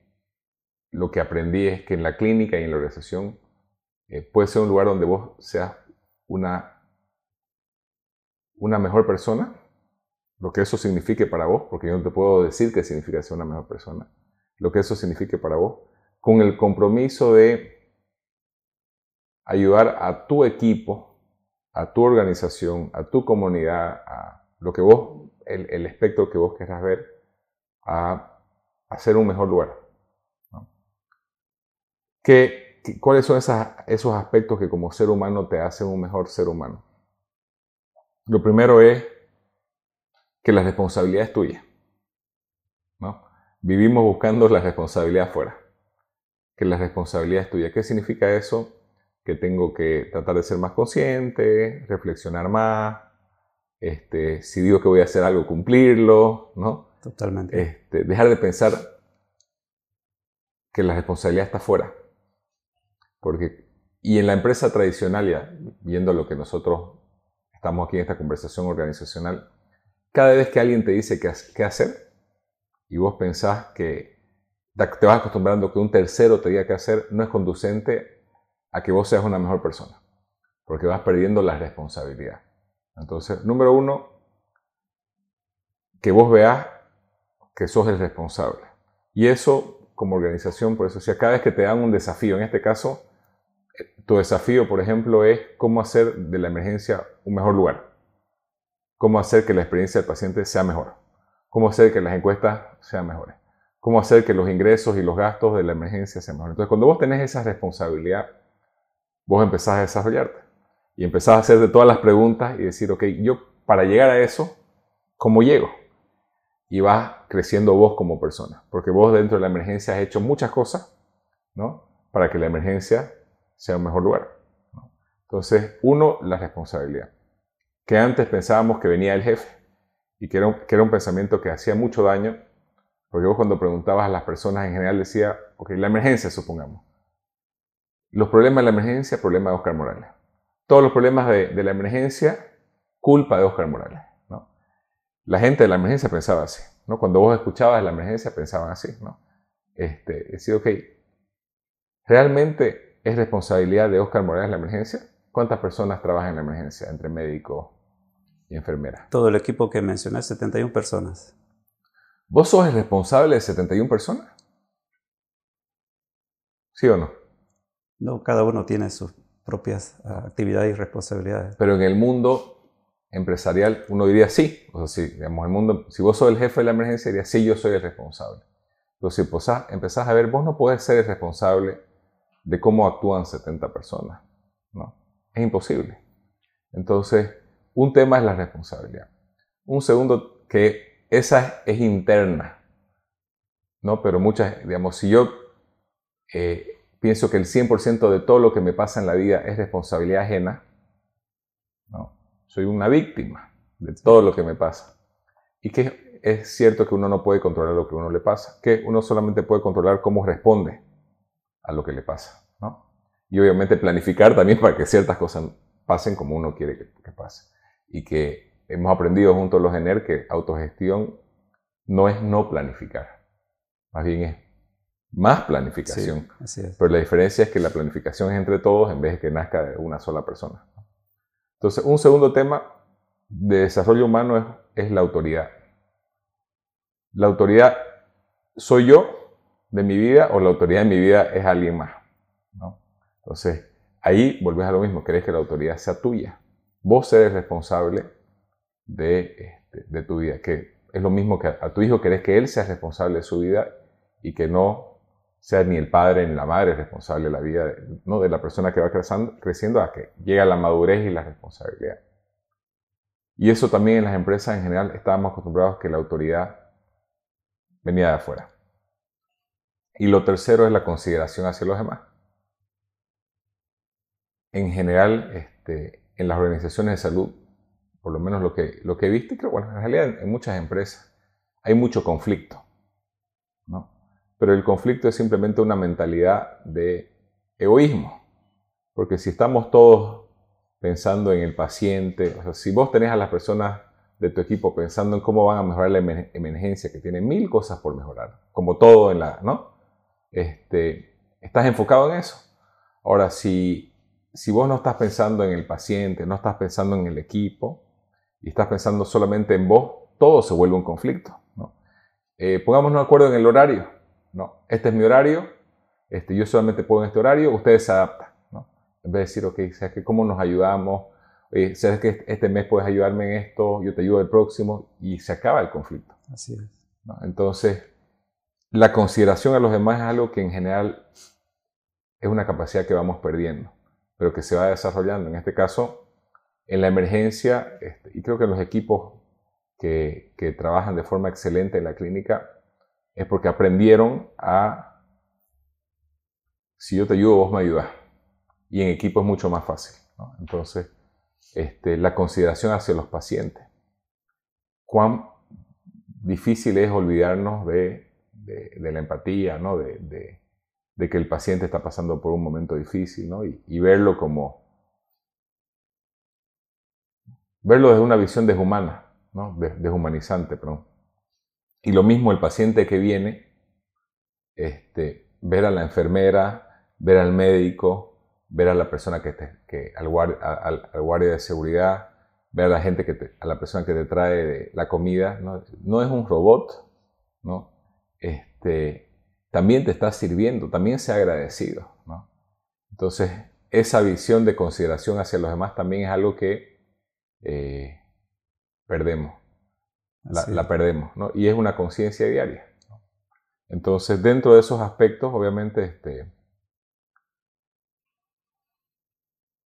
lo que aprendí es que en la clínica y en la organización eh, puede ser un lugar donde vos seas una, una mejor persona, lo que eso signifique para vos, porque yo no te puedo decir qué significa ser una mejor persona, lo que eso signifique para vos, con el compromiso de ayudar a tu equipo a tu organización, a tu comunidad, a lo que vos el, espectro que vos querrás ver a hacer un mejor lugar. ¿Qué, cuáles son esos aspectos que como ser humano te hacen un mejor ser humano? Lo primero es que la responsabilidad es tuya. ¿no? Vivimos buscando la responsabilidad afuera. Que la responsabilidad es tuya. ¿Qué significa eso? Que tengo que tratar de ser más consciente, reflexionar más. Este, si digo que voy a hacer algo, cumplirlo, ¿no? Totalmente. Este, dejar de pensar que la responsabilidad está afuera. Porque, y en la empresa tradicional, ya viendo lo que nosotros estamos aquí en esta conversación organizacional, cada vez que alguien te dice qué, hacer y vos pensás que te vas acostumbrando que un tercero te diga qué hacer, no es conducente a que vos seas una mejor persona, porque vas perdiendo la responsabilidad. Entonces, número uno, que vos veas que sos el responsable. Y eso, como organización, por eso, si cada vez que te dan un desafío, en este caso, tu desafío, por ejemplo, es cómo hacer de la emergencia un mejor lugar cómo hacer que la experiencia del paciente sea mejor, cómo hacer que las encuestas sean mejores, cómo hacer que los ingresos y los gastos de la emergencia sean mejores. Entonces, cuando vos tenés esa responsabilidad, vos empezás a desarrollarte y empezás a hacerte todas las preguntas y decir, ok, yo para llegar a eso, ¿cómo llego? Y vas creciendo vos como persona, porque vos dentro de la emergencia has hecho muchas cosas, ¿no? Para que la emergencia sea un mejor lugar. Entonces, uno, la responsabilidad que antes pensábamos que venía el jefe y que era, un, que era un pensamiento que hacía mucho daño, porque vos cuando preguntabas a las personas en general decía, ok, la emergencia supongamos. Los problemas de la emergencia, problema de Oscar Morales. Todos los problemas de, de la emergencia, culpa de Oscar Morales. ¿no? La gente de la emergencia pensaba así. ¿no? Cuando vos escuchabas de la emergencia pensaban así. ¿no? Este, decir, ok, ¿realmente es responsabilidad de Oscar Morales la emergencia? ¿Cuántas personas trabajan en la emergencia entre médicos, y enfermera. Todo el equipo que mencioné, 71 personas. ¿Vos sos el responsable de 71 personas? ¿Sí o no? No, cada uno tiene sus propias ah, actividades y responsabilidades. Pero en el mundo empresarial uno diría sí. O sea, si, digamos, el mundo, si vos sos el jefe de la emergencia, diría sí, yo soy el responsable. Pero si empezás a ver, vos no podés ser el responsable de cómo actúan 70 personas. ¿no? Es imposible. Entonces, un tema es la responsabilidad. Un segundo, que esa es interna. ¿no? Pero muchas, digamos, si yo eh, pienso que el 100% de todo lo que me pasa en la vida es responsabilidad ajena, ¿no? soy una víctima de todo lo que me pasa. Y que es cierto que uno no puede controlar lo que uno le pasa, que uno solamente puede controlar cómo responde a lo que le pasa. ¿no? Y obviamente planificar también para que ciertas cosas pasen como uno quiere que, que pasen y que hemos aprendido junto a los ENER que autogestión no es no planificar, más bien es más planificación. Pero la diferencia es que la planificación es entre todos en vez de que nazca de una sola persona. Entonces, un segundo tema de desarrollo humano es, la autoridad. La autoridad soy yo de mi vida o la autoridad de mi vida es alguien más. Entonces, ahí volvés a lo mismo, querés que la autoridad sea tuya. Vos eres responsable de, este, tu vida, que es lo mismo que a, tu hijo querés que él sea responsable de su vida y que no sea ni el padre ni la madre responsable de la vida de, ¿no? de la persona que va creciendo, creciendo a que llega la madurez y la responsabilidad. Y eso también en las empresas en general estábamos acostumbrados que la autoridad venía de afuera. Y lo tercero es la consideración hacia los demás. En general, este, en las organizaciones de salud, por lo menos lo que, lo que creo, bueno, en realidad en, muchas empresas hay mucho conflicto, ¿no? Pero el conflicto es simplemente una mentalidad de egoísmo, porque si estamos todos pensando en el paciente, o sea, si vos tenés a las personas de tu equipo pensando en cómo van a mejorar la emergencia, que tiene mil cosas por mejorar, como todo en la, ¿no? Este, estás enfocado en eso. Ahora, si si vos no estás pensando en el paciente, no estás pensando en el equipo y estás pensando solamente en vos, todo se vuelve un conflicto. ¿no? Eh, pongámonos de acuerdo en el horario. No, este es mi horario, este, yo solamente puedo en este horario, ustedes se adaptan. ¿no? En vez de decir, ok, ¿sabes que ¿cómo nos ayudamos? Oye, ¿sabes que este mes puedes ayudarme en esto? Yo te ayudo el próximo y se acaba el conflicto. Así es. Entonces, la consideración a los demás es algo que en general es una capacidad que vamos perdiendo, pero que se va desarrollando. En este caso, en la emergencia, este, y creo que los equipos que, que trabajan de forma excelente en la clínica, es porque aprendieron a, si yo te ayudo, vos me ayudas. Y en equipo es mucho más fácil. Entonces, este, la consideración hacia los pacientes. Cuán difícil es olvidarnos de, la empatía, ¿no? de, que el paciente está pasando por un momento difícil ¿no? y, verlo como... Verlo desde una visión deshumana, ¿no? deshumanizante. Perdón. Y lo mismo el paciente que viene, este, ver a la enfermera, ver al médico, ver a la persona que, te, al, guardia, de seguridad, ver a la gente que a la persona que te trae la comida, no, no es un robot, ¿no? Este, también te está sirviendo, también sea agradecido, ¿no? Entonces, esa visión de consideración hacia los demás también es algo que eh, perdemos, la, perdemos, ¿no? Y es una conciencia diaria. Entonces, dentro de esos aspectos, obviamente, este,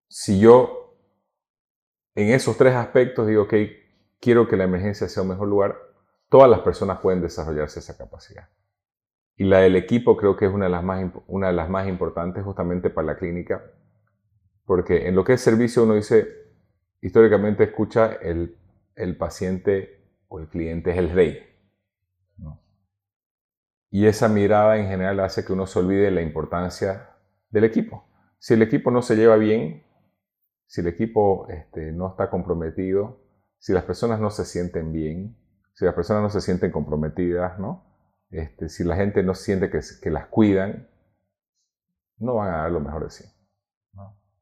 si yo en esos tres aspectos digo, ok, quiero que la emergencia sea un mejor lugar, todas las personas pueden desarrollarse esa capacidad. Y la del equipo creo que es una de las más, una de las más importantes justamente para la clínica, porque en lo que es servicio uno dice, históricamente escucha el, el paciente o el cliente es el rey. Y esa mirada en general hace que uno se olvide la importancia del equipo. Si el equipo no se lleva bien, si el equipo este, no está comprometido, si las personas no se sienten bien, si las personas no se sienten comprometidas, ¿no? Este, si la gente no siente que, que, las cuidan, no van a dar lo mejor de sí.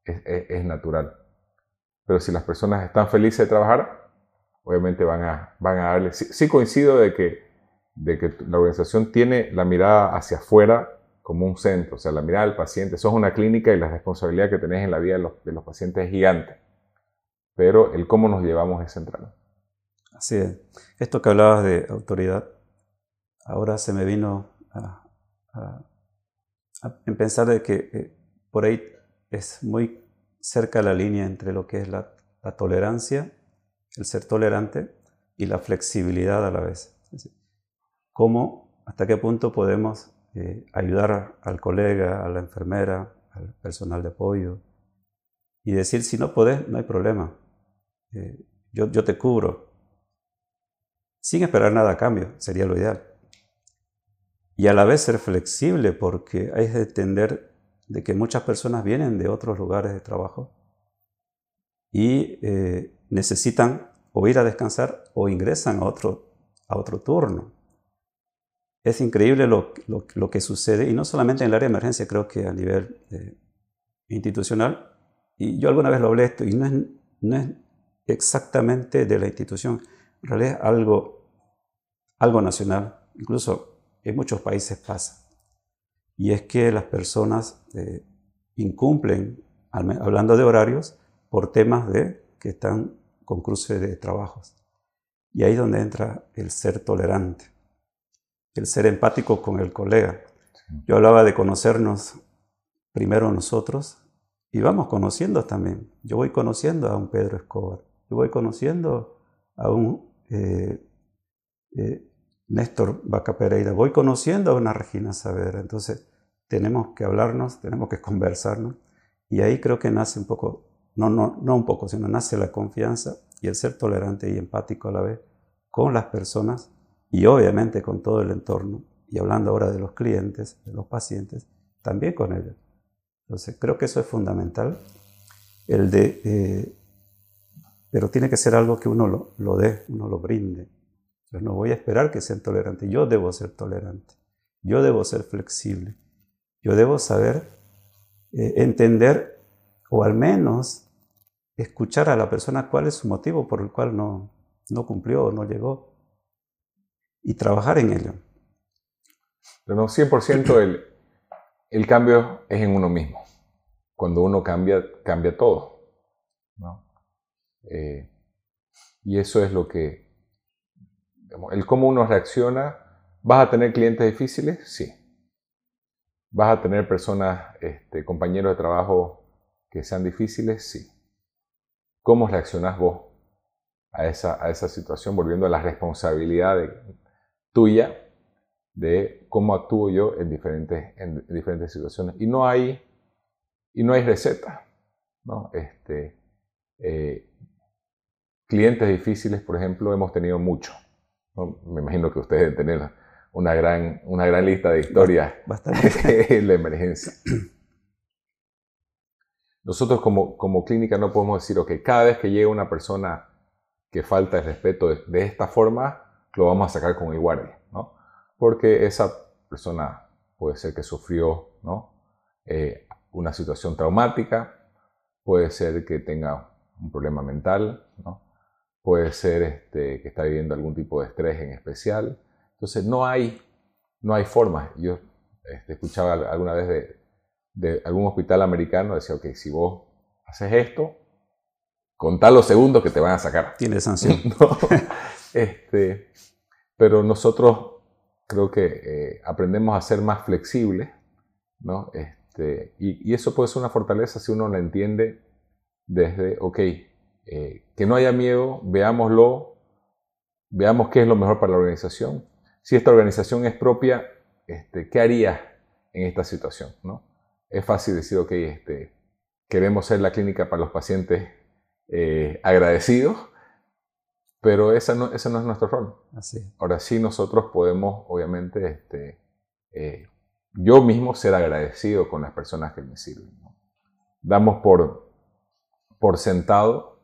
Es, natural. Pero si las personas están felices de trabajar, obviamente van a, van a darle... Sí, coincido de que, de que la organización tiene la mirada hacia afuera como un centro, o sea, la mirada del paciente. Sos una clínica y la responsabilidad que tenés en la vida de los, pacientes es gigante, pero el cómo nos llevamos es central. Así es. Esto que hablabas de autoridad, ahora se me vino a, pensar de que eh, por ahí es muy cerca la línea entre lo que es la, tolerancia, el ser tolerante y la flexibilidad a la vez. ¿Cómo, hasta qué punto podemos eh, ayudar al colega, a la enfermera, al personal de apoyo y decir, si no podés, no hay problema, eh, yo, yo te cubro, sin esperar nada a cambio, sería lo ideal. Y a la vez ser flexible porque hay que entender de que muchas personas vienen de otros lugares de trabajo y eh, necesitan o ir a descansar o ingresan a otro, a otro turno. Es increíble lo, lo, que sucede, y no solamente en el área de emergencia, creo que a nivel eh, institucional. Y yo alguna vez lo hablé esto, y no es, no es exactamente de la institución, en realidad es algo, algo nacional, incluso en muchos países pasa. Y es que las personas eh, incumplen, hablando de horarios, por temas de que están con cruce de trabajos. Y ahí es donde entra el ser tolerante el ser empático con el colega. Yo hablaba de conocernos primero nosotros y vamos conociendo también. Yo voy conociendo a un Pedro Escobar, yo voy conociendo a un eh, eh, Néstor Vaca Pereira, voy conociendo a una Regina Saavedra. Entonces tenemos que hablarnos, tenemos que conversarnos y ahí creo que nace un poco, no, no, no un poco, sino nace la confianza y el ser tolerante y empático a la vez con las personas y obviamente con todo el entorno, y hablando ahora de los clientes, de los pacientes, también con ellos. Entonces, creo que eso es fundamental, el de, eh, pero tiene que ser algo que uno lo, lo dé, uno lo brinde. Yo no voy a esperar que sean tolerantes, yo debo ser tolerante, yo debo ser flexible, yo debo saber eh, entender o al menos escuchar a la persona cuál es su motivo por el cual no, no cumplió o no llegó y trabajar en ello. Pero no, 100% el, el cambio es en uno mismo. Cuando uno cambia, cambia todo. Eh, y eso es lo que, el cómo uno reacciona. ¿Vas a tener clientes difíciles? Sí. ¿Vas a tener personas, este, compañeros de trabajo que sean difíciles? Sí. ¿Cómo reaccionás vos a esa, a esa situación? Volviendo a la responsabilidad tuya de cómo actúo yo en diferentes, en diferentes situaciones. Y no hay, y no hay receta. ¿no? Este, eh, clientes difíciles, por ejemplo, hemos tenido mucho. Me imagino que ustedes deben tener una gran, una gran lista de historias en [LAUGHS] la emergencia. Nosotros como, como clínica no podemos decir, ok, cada vez que llega una persona que falta el respeto de, esta forma, lo vamos a sacar con el guardia, ¿no? Porque esa persona puede ser que sufrió, ¿no? Eh, una situación traumática, puede ser que tenga un problema mental, ¿no? puede ser este, que está viviendo algún tipo de estrés en especial. Entonces no hay, no hay forma. Yo este, escuchaba alguna vez de, de, algún hospital americano, decía, ok, si vos haces esto, contá los segundos que te van a sacar. Tiene sanción. [LAUGHS] este, pero nosotros creo que eh, aprendemos a ser más flexibles, ¿no? Este, y, y, eso puede ser una fortaleza si uno la entiende desde, ok, eh, que no haya miedo, veámoslo, veamos qué es lo mejor para la organización. Si esta organización es propia, este, ¿qué haría en esta situación? ¿no? Es fácil decir, ok, este, queremos ser la clínica para los pacientes eh, agradecidos, pero ese no, ese no es nuestro rol. Así. Ahora sí nosotros podemos, obviamente, este, eh, yo mismo ser agradecido con las personas que me sirven. Damos por, por sentado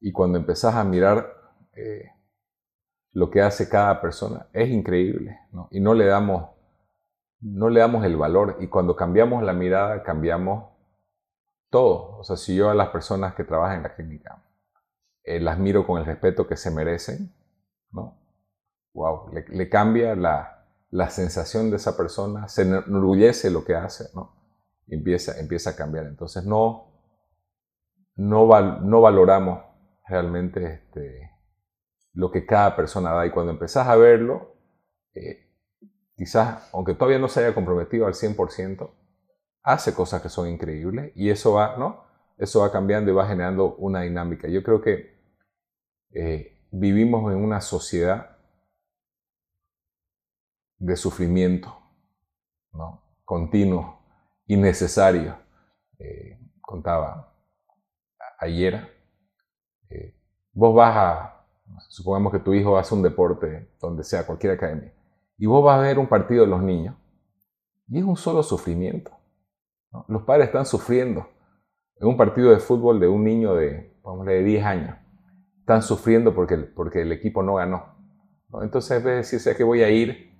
y cuando empezás a mirar eh, lo que hace cada persona, es increíble, ¿no? Y no le damos, no le damos el valor. Y cuando cambiamos la mirada, cambiamos todo. O sea, si yo a las personas que trabajan en la clínica eh, las miro con el respeto que se merecen, ¿no? Wow, le, cambia la, la, sensación de esa persona, se enorgullece lo que hace, ¿no? empieza, empieza a cambiar. Entonces no, no, no valoramos realmente este, lo que cada persona da. Y cuando empezás a verlo, eh, quizás, aunque todavía no se haya comprometido al 100%, hace cosas que son increíbles y eso va, ¿no? Eso va cambiando y va generando una dinámica. Yo creo que eh, vivimos en una sociedad de sufrimiento, ¿no? Continuo, innecesario. Eh, contaba ayer vos vas a, supongamos que tu hijo hace un deporte, donde sea, cualquier academia, y vos vas a ver un partido de los niños, y es un solo sufrimiento. Los padres están sufriendo en un partido de fútbol de un niño de, vamos de 10 años. Están sufriendo porque, porque el equipo no ganó. Entonces, en vez de decir, que voy a ir,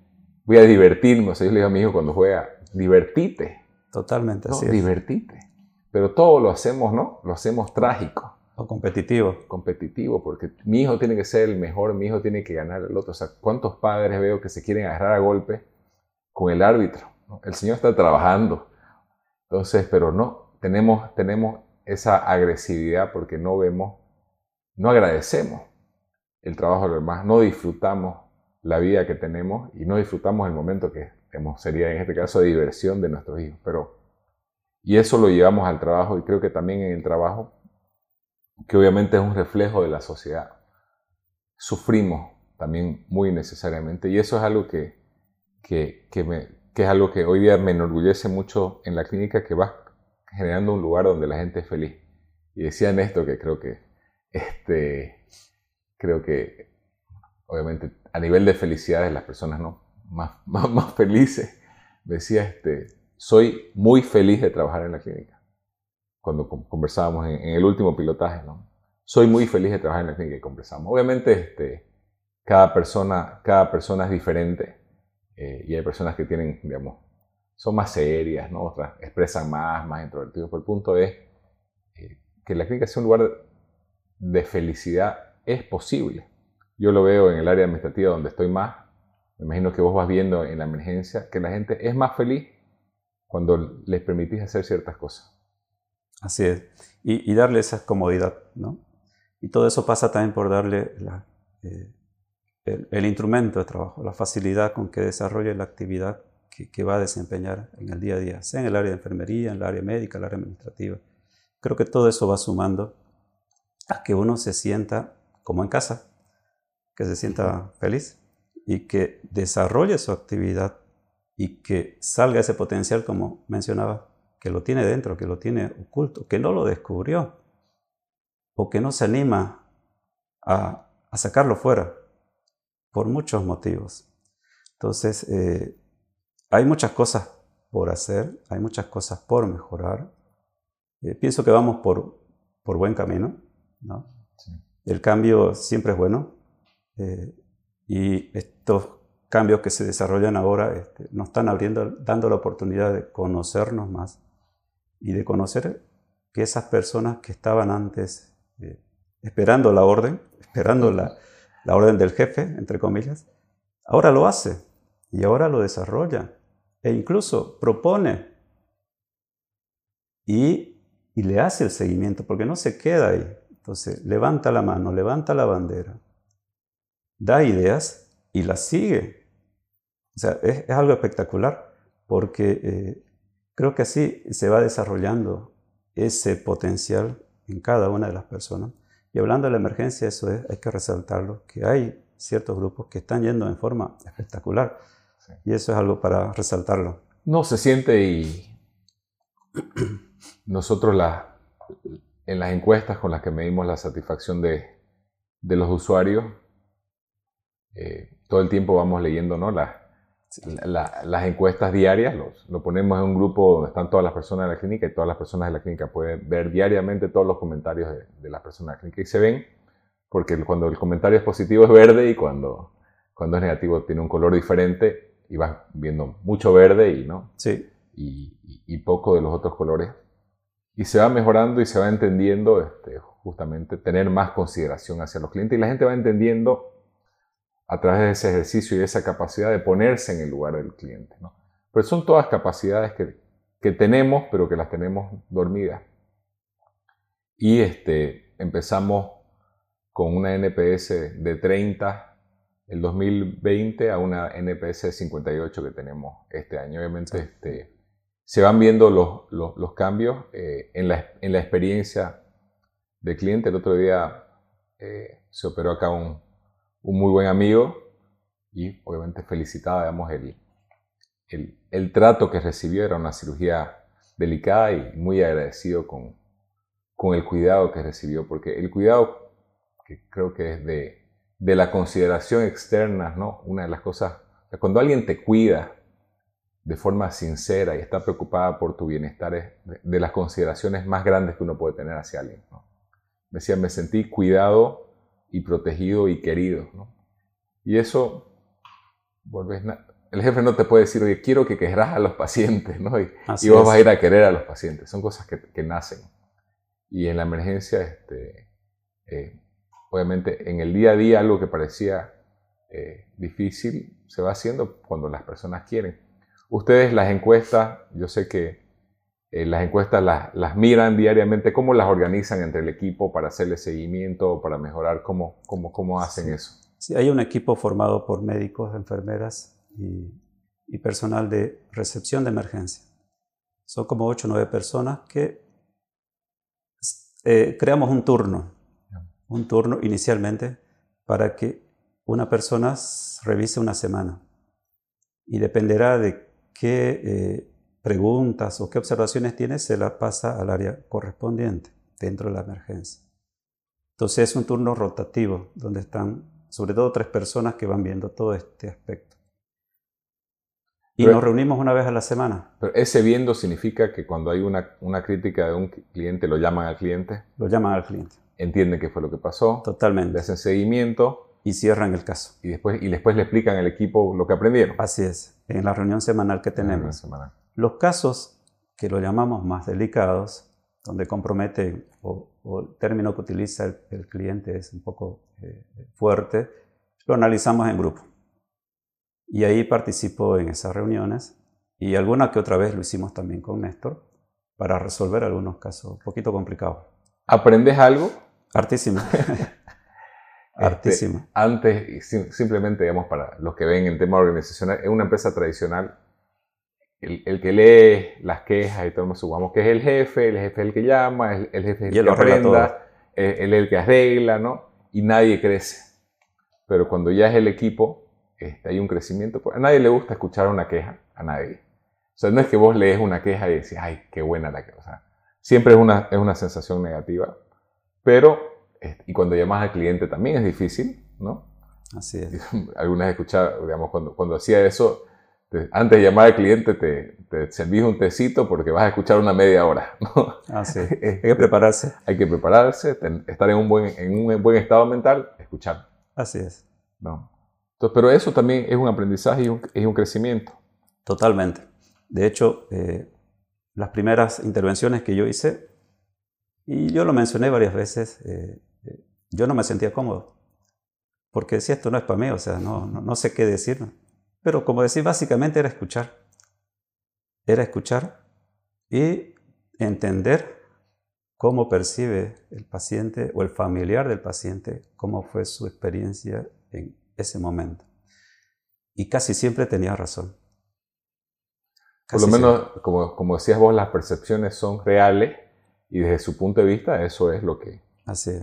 voy a divertirme. O sea, yo le digo a mi hijo cuando juega, divertite. Totalmente, así Divertite. Pero todo lo hacemos, ¿no? Lo hacemos trágico. O competitivo. Competitivo, porque mi hijo tiene que ser el mejor, mi hijo tiene que ganar el otro. O sea, ¿cuántos padres veo que se quieren agarrar a golpe con el árbitro? El Señor está trabajando. Entonces, pero no, tenemos, tenemos esa agresividad porque no vemos, no agradecemos el trabajo de los demás, no disfrutamos la vida que tenemos y no disfrutamos el momento que hemos, sería en este caso diversión de nuestros hijos. Pero, y eso lo llevamos al trabajo y creo que también en el trabajo que obviamente es un reflejo de la sociedad. Sufrimos también muy necesariamente y eso es algo que, que, es algo que hoy día me enorgullece mucho en la clínica que va generando un lugar donde la gente es feliz. Y decían esto que creo que, este, creo que obviamente a nivel de felicidad de las personas ¿no? más, [LAUGHS] más, más felices, decía, este, soy muy feliz de trabajar en la clínica cuando conversábamos en, el último pilotaje, ¿no? Soy muy feliz de trabajar en la clínica y conversamos. Obviamente, este, cada, persona, cada persona es diferente eh, y hay personas que tienen, digamos, son más serias, ¿no? Otras expresan más, más introvertidos. Pero el punto es eh, que la clínica sea un lugar de felicidad es posible. Yo lo veo en el área administrativa donde estoy más. Me imagino que vos vas viendo en la emergencia que la gente es más feliz cuando les permitís hacer ciertas cosas. Así es. Y, darle esa comodidad, ¿no? Y todo eso pasa también por darle eh, el, instrumento de trabajo, la facilidad con que desarrolle la actividad que, que, va a desempeñar en el día a día, sea en el área de enfermería, en el área médica, en el área administrativa. Creo que todo eso va sumando a que uno se sienta como en casa, que se sienta feliz y que desarrolle su actividad y que salga ese potencial, como mencionaba, que lo tiene dentro, que lo tiene oculto, que no lo descubrió o que no se anima a, sacarlo fuera por muchos motivos. Entonces, eh, hay muchas cosas por hacer, hay muchas cosas por mejorar. Eh, pienso que vamos por, por buen camino. ¿no? El cambio siempre es bueno eh, y estos cambios que se desarrollan ahora este, nos están abriendo, dando la oportunidad de conocernos más y de conocer que esas personas que estaban antes eh, esperando la orden, [LAUGHS] esperando la, la, orden del jefe, entre comillas, ahora lo hace y ahora lo desarrolla e incluso propone y, y le hace el seguimiento porque no se queda ahí. Entonces levanta la mano, levanta la bandera, da ideas y las sigue. O sea, es, algo espectacular porque eh, creo que así se va desarrollando ese potencial en cada una de las personas. Y hablando de la emergencia, eso es, hay que resaltarlo, que hay ciertos grupos que están yendo en forma espectacular. Y eso es algo para resaltarlo. No se siente y nosotros la, en las encuestas con las que medimos la satisfacción de, de los usuarios, eh, todo el tiempo vamos leyendo ¿no? las, las encuestas diarias, los, lo ponemos en un grupo donde están todas las personas de la clínica y todas las personas de la clínica pueden ver diariamente todos los comentarios de, las personas de la clínica y se ven porque cuando el comentario es positivo es verde y cuando, cuando es negativo tiene un color diferente y vas viendo mucho verde y, ¿no? sí. y, y, poco de los otros colores. Y se va mejorando y se va entendiendo este, justamente tener más consideración hacia los clientes y la gente va entendiendo a través de ese ejercicio y de esa capacidad de ponerse en el lugar del cliente. ¿no? Pero son todas capacidades que, que, tenemos, pero que las tenemos dormidas. Y este, empezamos con una NPS de 30 el 2020 a una NPS de 58 que tenemos este año. Obviamente este, se van viendo los, los, los cambios eh, en, la, en, la, experiencia del cliente. El otro día eh, se operó acá un, un muy buen amigo y obviamente felicitaba, digamos, el, el, el, trato que recibió. Era una cirugía delicada y muy agradecido con, con el cuidado que recibió, porque el cuidado que creo que es de, de la consideración externa, ¿no? Una de las cosas, cuando alguien te cuida de forma sincera y está preocupada por tu bienestar es de, las consideraciones más grandes que uno puede tener hacia alguien. ¿no? Decía, me sentí cuidado y protegido y querido. ¿no? Y eso, el jefe no te puede decir, oye, quiero que querrás a los pacientes, ¿no? y, y vos vas a ir a querer a los pacientes. Son cosas que, que nacen. Y en la emergencia, este, eh, obviamente, en el día a día, algo que parecía eh, difícil se va haciendo cuando las personas quieren. Ustedes las encuestas, yo sé que eh, las encuestas las, miran diariamente, ¿cómo las organizan entre el equipo para hacerle seguimiento, para mejorar? ¿Cómo, cómo, cómo hacen eso? Sí, hay un equipo formado por médicos, enfermeras y, personal de recepción de emergencia. Son como 8 o 9 personas que eh, creamos un turno, un turno inicialmente para que una persona revise una semana. Y dependerá de qué eh, preguntas o qué observaciones tiene, se las pasa al área correspondiente dentro de la emergencia. Entonces es un turno rotativo donde están sobre todo tres personas que van viendo todo este aspecto. Y nos reunimos una vez a la semana. Pero ese viendo significa que cuando hay una, una crítica de un cliente, lo llaman al cliente. Lo llaman al cliente. Entienden qué fue lo que pasó. Totalmente. Le hacen seguimiento. Y cierran el caso. Y después, y después le explican al equipo lo que aprendieron. Así es, en la reunión semanal que tenemos. Semanal. Los casos que lo llamamos más delicados, donde compromete o, el término que utiliza el, cliente es un poco eh, fuerte, lo analizamos en grupo. Y ahí participo en esas reuniones y alguna que otra vez lo hicimos también con Néstor para resolver algunos casos un poquito complicados. ¿Aprendes algo Hartísima. [LAUGHS] [LAUGHS] Hartísima. Este, antes, simplemente, digamos, para los que ven el tema organizacional, es una empresa tradicional. El, que lee las quejas y todo, supongamos que es el jefe, el jefe es el que llama, el, jefe es el que aprenda, él es el que arregla, ¿no? Y nadie crece. Pero cuando ya es el equipo, este, hay un crecimiento. Pues, a nadie le gusta escuchar una queja, a nadie. O sea, no es que vos lees una queja y decís, ay, qué buena la queja. O sea, siempre es una, es una sensación negativa. Pero, este, y cuando llamas al cliente también es difícil, ¿no? Así es. [LAUGHS] Algunas escuchado, digamos, cuando, cuando hacía eso, antes de llamar al cliente te, te servís un tecito porque vas a escuchar una media hora, ¿no? Así es. [LAUGHS] Hay que prepararse. Hay que prepararse, estar en un, buen, en un buen estado mental, escuchar. Así es. ¿no? Entonces, pero eso también es un aprendizaje y un, es un crecimiento. Totalmente. De hecho, eh, las primeras intervenciones que yo hice, y yo lo mencioné varias veces, eh, eh, yo no me sentía cómodo. Porque si esto no es para mí, o sea, no, no, sé qué decir. Pero como decía, básicamente era escuchar. Era escuchar y entender cómo percibe el paciente o el familiar del paciente, cómo fue su experiencia en ese momento. Y casi siempre tenía razón. Por lo menos, como, como, decías vos, las percepciones son reales y desde su punto de vista eso es lo que,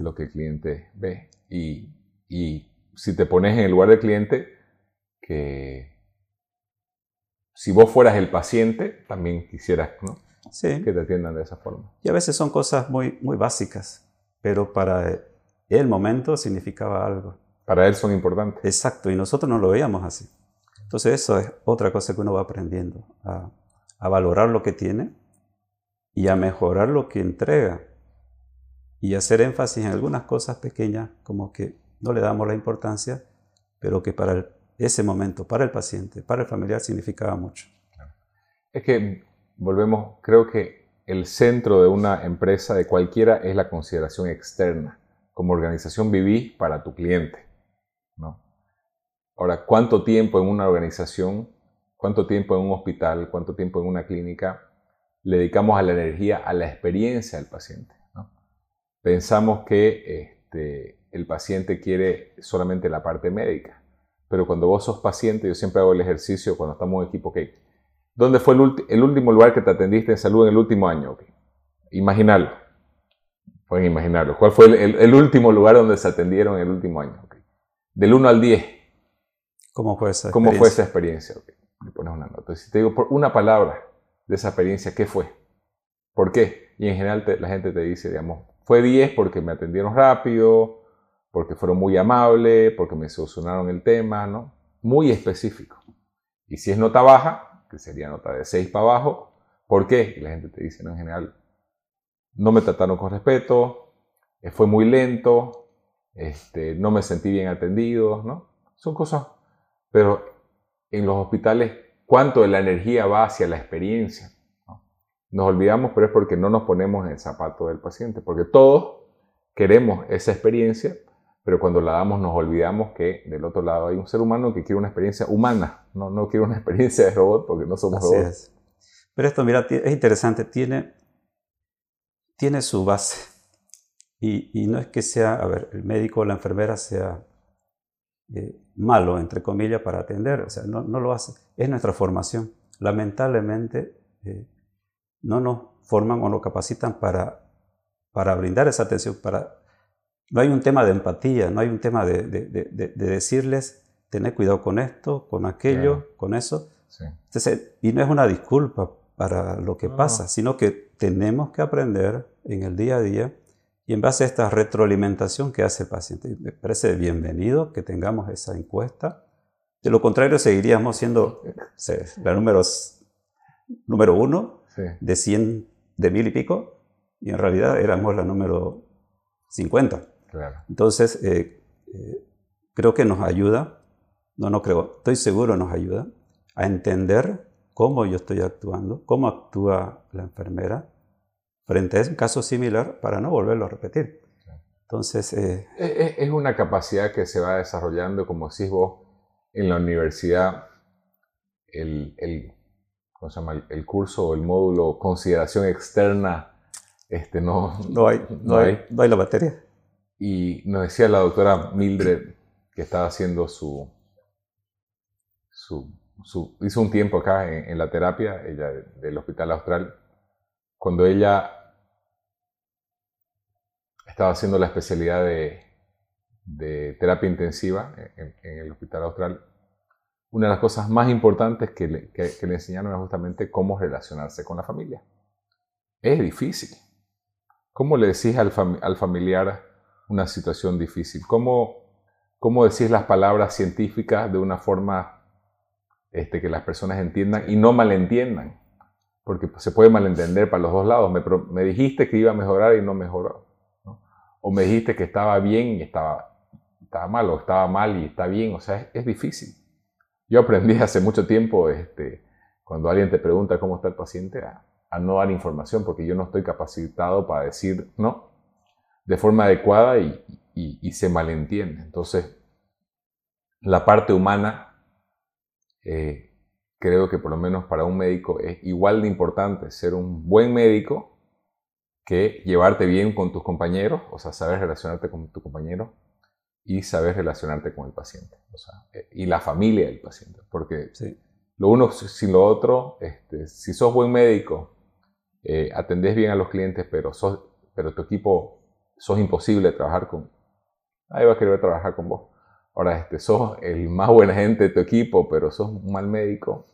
lo que el cliente ve. Y, y, si te pones en el lugar del cliente, que si vos fueras el paciente, también quisieras que te atiendan de esa forma. Y a veces son cosas muy, muy básicas, pero para el momento significaba algo. Para él son importantes. Exacto, y nosotros no lo veíamos así. Entonces eso es otra cosa que uno va aprendiendo, a, a valorar lo que tiene y a mejorar lo que entrega y hacer énfasis en algunas cosas pequeñas como que no le damos la importancia, pero que para ese momento, para el paciente, para el familiar significaba mucho. Es que volvemos, creo que el centro de una empresa, de cualquiera, es la consideración externa. Como organización vivís para tu cliente. Ahora, ¿cuánto tiempo en una organización, cuánto tiempo en un hospital, cuánto tiempo en una clínica le dedicamos a la energía, a la experiencia del paciente? Pensamos que este, el paciente quiere solamente la parte médica, pero cuando vos sos paciente, yo siempre hago el ejercicio cuando estamos en equipo, que ¿dónde fue el, último lugar que te atendiste en salud en el último año? Okay. Imaginarlo. Pueden imaginarlo. ¿Cuál fue el, último lugar donde se atendieron en el último año? Del 1 al 10. ¿Cómo fue esa experiencia? ¿Cómo fue esa experiencia? Le pones una nota. Si te digo por una palabra de esa experiencia, ¿qué fue? ¿Por qué? Y en general la gente te dice, digamos, fue 10 porque me atendieron rápido, porque fueron muy amables, porque me solucionaron el tema, ¿no? Muy específico. Y si es nota baja, que sería nota de 6 para abajo, ¿por qué? Y la gente te dice, no, en general, no me trataron con respeto, eh, fue muy lento, este, no me sentí bien atendido, ¿no? Son cosas, pero en los hospitales, ¿cuánto de la energía va hacia la experiencia? Nos olvidamos, pero es porque no nos ponemos en el zapato del paciente, porque todos queremos esa experiencia, pero cuando la damos nos olvidamos que del otro lado hay un ser humano que quiere una experiencia humana, no, no quiere una [LAUGHS] experiencia de robot porque no somos robots. Pero esto, mira, es interesante, tiene, tiene su base. Y, no es que sea, a ver, el médico o la enfermera sea eh, malo, entre comillas, para atender, o sea, no, no, lo hace. Es nuestra formación. Lamentablemente, eh, no nos forman o nos capacitan para, para brindar esa atención. Para, no hay un tema de empatía, no hay un tema de, de, de, decirles, tener cuidado con esto, con aquello, con eso. y no es una disculpa para lo que pasa, sino que tenemos que aprender en el día a día y en base a esta retroalimentación que hace el paciente, me parece bienvenido que tengamos esa encuesta. De lo contrario, seguiríamos siendo la número, número uno de 100, de mil y pico, y en realidad éramos la número 50. Entonces, eh, eh, creo que nos ayuda, no, no creo, estoy seguro nos ayuda a entender cómo yo estoy actuando, cómo actúa la enfermera, frente a un caso similar para no volverlo a repetir. Entonces... Eh, es, una capacidad que se va desarrollando, como decís vos, en la universidad, el, el ¿cómo se llama? El, curso o el módulo consideración externa, este, no, no, hay, no, hay, no hay la materia. Y nos decía la doctora Mildred que estaba haciendo su, su, hizo un tiempo acá en, la terapia, ella del Hospital Austral, cuando ella estaba haciendo la especialidad de, terapia intensiva en, el Hospital Austral, una de las cosas más importantes que le, enseñaron era justamente cómo relacionarse con la familia. Es difícil. ¿Cómo le decís al, al familiar una situación difícil? ¿Cómo, ¿Cómo decís las palabras científicas de una forma este, que las personas entiendan y no malentiendan? Porque se puede malentender para los dos lados. Me, dijiste que iba a mejorar y no mejoró. O me dijiste que estaba bien y estaba, estaba mal, o estaba mal y está bien. O sea, es, difícil. Yo aprendí hace mucho tiempo, este, cuando alguien te pregunta cómo está el paciente, a, no dar información porque yo no estoy capacitado para decir no de forma adecuada y, se malentiende. Entonces, la parte humana, eh, creo que por lo menos para un médico es igual de importante ser un buen médico que llevarte bien con tus compañeros, o sea, saber relacionarte con tu compañero y saber relacionarte con el paciente, o sea, eh, y la familia del paciente, porque lo uno sin lo otro, este, si sos buen médico, eh, atendés bien a los clientes, pero, sos, pero tu equipo sos imposible trabajar con, ahí va a querer trabajar con vos. Ahora, este, sos el más buena gente de tu equipo, pero sos un mal médico,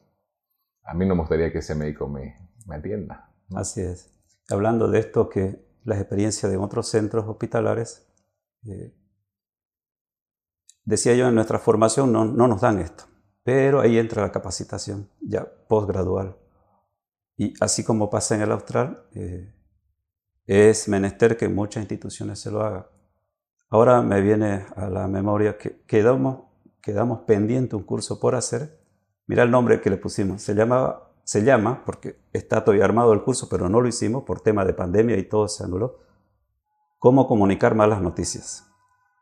a mí no me gustaría que ese médico me, me atienda. Así es hablando de esto que las experiencias de otros centros hospitalares, eh, decía yo, en nuestra formación no, nos dan esto, pero ahí entra la capacitación ya postgradual. Y así como pasa en el Austral, eh, es menester que muchas instituciones se lo hagan. Ahora me viene a la memoria que quedamos, quedamos pendiente un curso por hacer. Mira el nombre que le pusimos, se llama, porque está todavía armado el curso, pero no lo hicimos por tema de pandemia y todo se anuló, cómo comunicar malas noticias.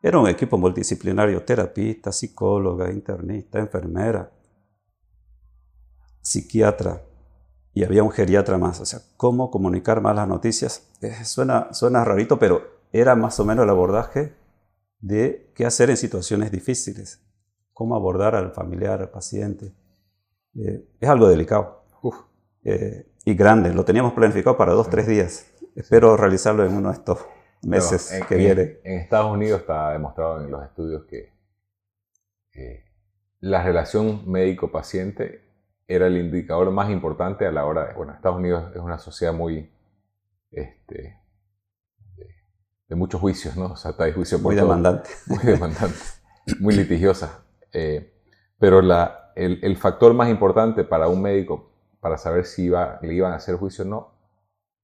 Era un equipo multidisciplinario, terapista, psicóloga, internista, enfermera, psiquiatra y había un geriatra más. O sea, cómo comunicar malas noticias. Eh, suena, suena rarito, pero era más o menos el abordaje de qué hacer en situaciones difíciles, cómo abordar al familiar, al paciente. Eh, es algo delicado. Eh, y grande. Lo teníamos planificado para dos, tres días. Espero realizarlo en uno de estos meses que viene. En, Estados Unidos está demostrado en los estudios que la relación médico-paciente era el indicador más importante a la hora de... Bueno, Estados Unidos es una sociedad muy... Este, de, muchos juicios, ¿no? O sea, está juicio por Muy demandante. [LAUGHS] Muy demandante. muy litigiosa. Eh, pero la, el, el, factor más importante para un médico para saber si iba, le iban a hacer juicio o no,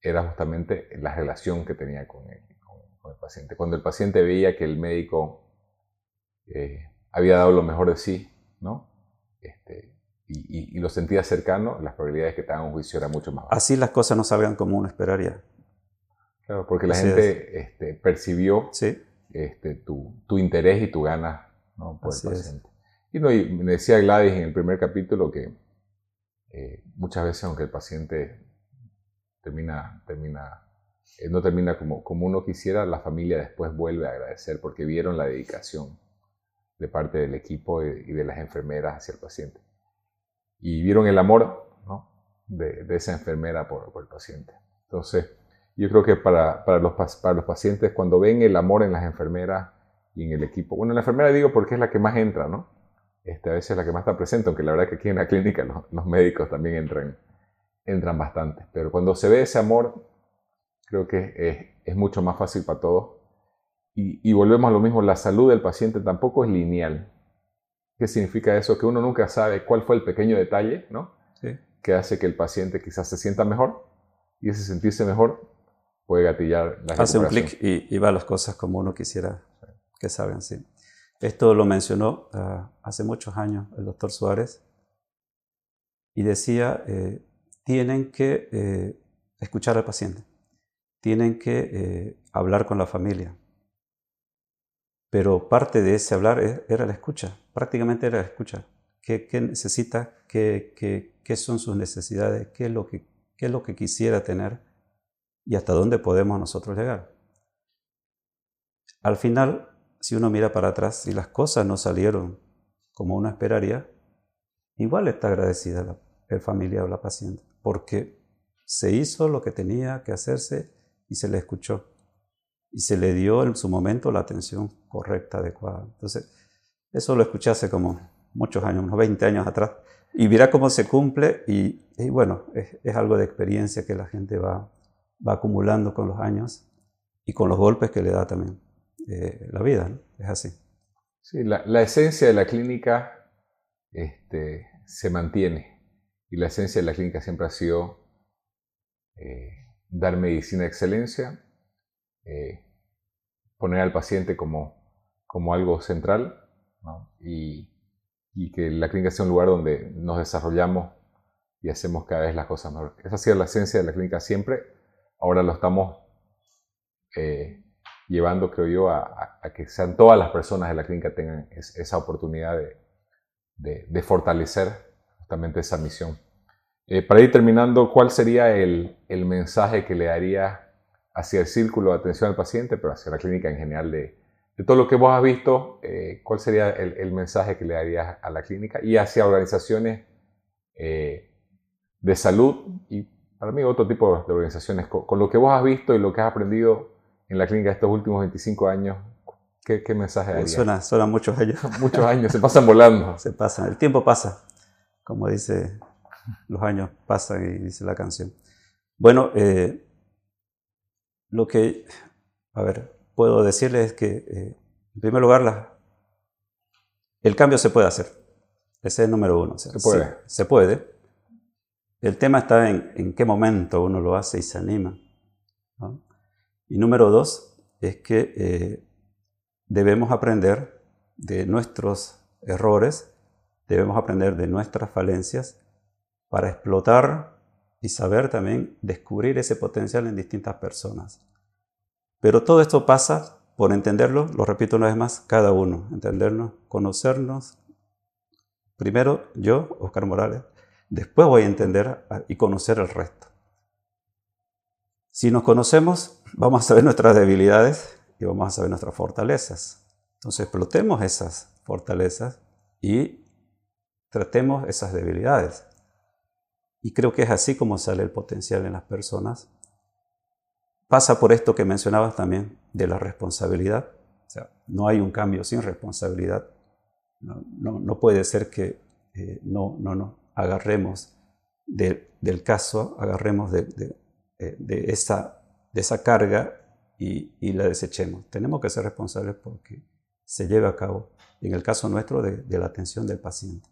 era justamente la relación que tenía con el, con, el paciente. Cuando el paciente veía que el médico eh, había dado lo mejor de sí, ¿no? Este, y, lo sentía cercano, las probabilidades de que te hagan un juicio eran mucho más bajas. Así las cosas no salgan como uno esperaría. Claro, porque la gente este, percibió este, tu, tu, interés y tu ganas ¿no? por el paciente. Y, no, y me decía Gladys en el primer capítulo que eh, muchas veces, aunque el paciente termina, termina, eh, no termina como, como uno quisiera, la familia después vuelve a agradecer porque vieron la dedicación de parte del equipo y de las enfermeras hacia el paciente. Y vieron el amor de, esa enfermera por, el paciente. Entonces, yo creo que para, para, los, para los pacientes, cuando ven el amor en las enfermeras y en el equipo, bueno, en la enfermera digo porque es la que más entra, ¿no? este, a veces es la que más está presente, aunque la verdad que aquí en la clínica los, médicos también entran, entran bastante. Pero cuando se ve ese amor, creo que es, mucho más fácil para todos. Y, volvemos a lo mismo, la salud del paciente tampoco es lineal. ¿Qué significa eso? Que uno nunca sabe cuál fue el pequeño detalle ¿no? que hace que el paciente quizás se sienta mejor y ese sentirse mejor puede gatillar la Hace un clic y, y, va las cosas como uno quisiera que salgan, sí. Esto lo mencionó ah, hace muchos años el doctor Suárez y decía, eh, tienen que eh, escuchar al paciente, tienen que eh, hablar con la familia. Pero parte de ese hablar e, era la escucha, prácticamente era la escucha. ¿Qué, necesita? ¿Qué, qué, son sus necesidades? ¿Qué es, lo que, ¿Qué lo que quisiera tener? ¿Y hasta dónde podemos nosotros llegar? al final, si uno mira para atrás, y las cosas no salieron como uno esperaría, igual está agradecida el familiar o la paciente, porque se hizo lo que tenía que hacerse y se le escuchó. Y se le dio en su momento la atención correcta, adecuada. Entonces, eso lo escuché hace como muchos años, unos 20 años atrás. Y verá cómo se cumple y, bueno, es, algo de experiencia que la gente va, va acumulando con los años y con los golpes que le da también eh, la vida. Es así. Sí, la, esencia de la clínica este, se mantiene y la esencia de la clínica siempre ha sido eh, dar medicina de excelencia, eh, poner al paciente como, como algo central y, y, que la clínica sea un lugar donde nos desarrollamos y hacemos cada vez las cosas mejor. Esa ha sido la esencia de la clínica siempre. Ahora lo estamos eh, llevando, creo yo, a, que sean todas las personas de la clínica tengan esa oportunidad de, de, fortalecer justamente esa misión. Eh, para ir terminando, ¿cuál sería el, el, mensaje que le daría hacia el círculo de atención al paciente, pero hacia la clínica en general de, de todo lo que vos has visto? Eh, ¿Cuál sería el, el, mensaje que le darías a la clínica y hacia organizaciones eh, de salud y para mí otro tipo de organizaciones? Con, lo que vos has visto y lo que has aprendido en la clínica estos últimos 25 años, ¿qué, qué mensaje darías? Suena, suena muchos años. [LAUGHS] muchos años, se pasan volando. Se pasan, el tiempo pasa, como dice los años pasan y dice la canción. Bueno, eh, lo que, a ver, puedo decirles es que, eh, en primer lugar, la, el cambio se puede hacer. Ese es el número uno. se puede. Se, puede. El tema está en, en, qué momento uno lo hace y se anima. Y número dos es que eh, debemos aprender de nuestros errores, debemos aprender de nuestras falencias para explotar y saber también descubrir ese potencial en distintas personas. Pero todo esto pasa por entenderlo, lo repito una vez más, cada uno, entendernos, conocernos. Primero yo, Oscar Morales, después voy a entender y conocer el resto. Si nos conocemos, vamos a saber nuestras debilidades y vamos a saber nuestras fortalezas. Entonces explotemos esas fortalezas y tratemos esas debilidades. Y creo que es así como sale el potencial en las personas. Pasa por esto que mencionabas también de la responsabilidad. O sea, no hay un cambio sin responsabilidad. No, no, puede ser que eh, no, no nos agarremos del caso, agarremos de, de, eh, de, esa, de esa carga y, y, la desechemos. Tenemos que ser responsables porque se lleve a cabo, en el caso nuestro, de, de la atención del paciente.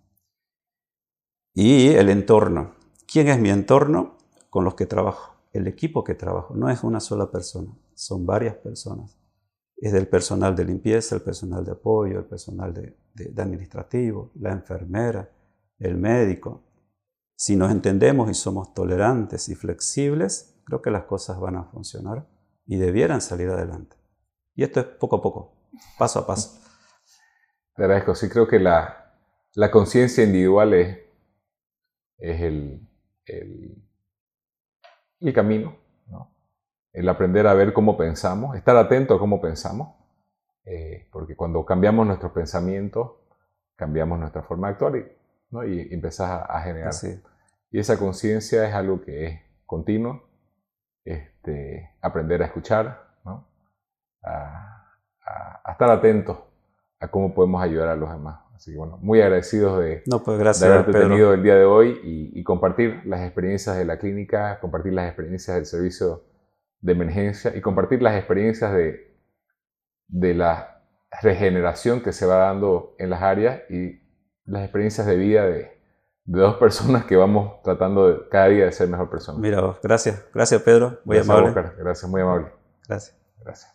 Y el entorno. ¿Quién es mi entorno? Con los que trabajo. El equipo que trabajo. No es una sola persona, son varias personas. Es del personal de limpieza, el personal de apoyo, el personal de, administrativo, la enfermera, el médico. Si nos entendemos y somos tolerantes y flexibles, creo que las cosas van a funcionar y debieran salir adelante. Y esto es poco a poco, paso a paso. [LAUGHS] Te agradezco. Sí, creo que la, conciencia individual es, es el, el, camino, el aprender a ver cómo pensamos, estar atento a cómo pensamos, eh, porque cuando cambiamos nuestros pensamientos, cambiamos nuestra forma de actuar y, ¿no? y empezás a, generar. Y esa conciencia es algo que es continuo, este, aprender a escuchar, a, a, estar atentos a cómo podemos ayudar a los demás. Así que bueno, muy agradecidos de, pues de haberte tenido el día de hoy y, compartir las experiencias de la clínica, compartir las experiencias del servicio de emergencia y compartir las experiencias de, de la regeneración que se va dando en las áreas y las experiencias de vida de, de dos personas que vamos tratando de, cada día de ser mejor personas. Mira, gracias, gracias Pedro, muy amable. gracias, muy amable. Gracias. Gracias.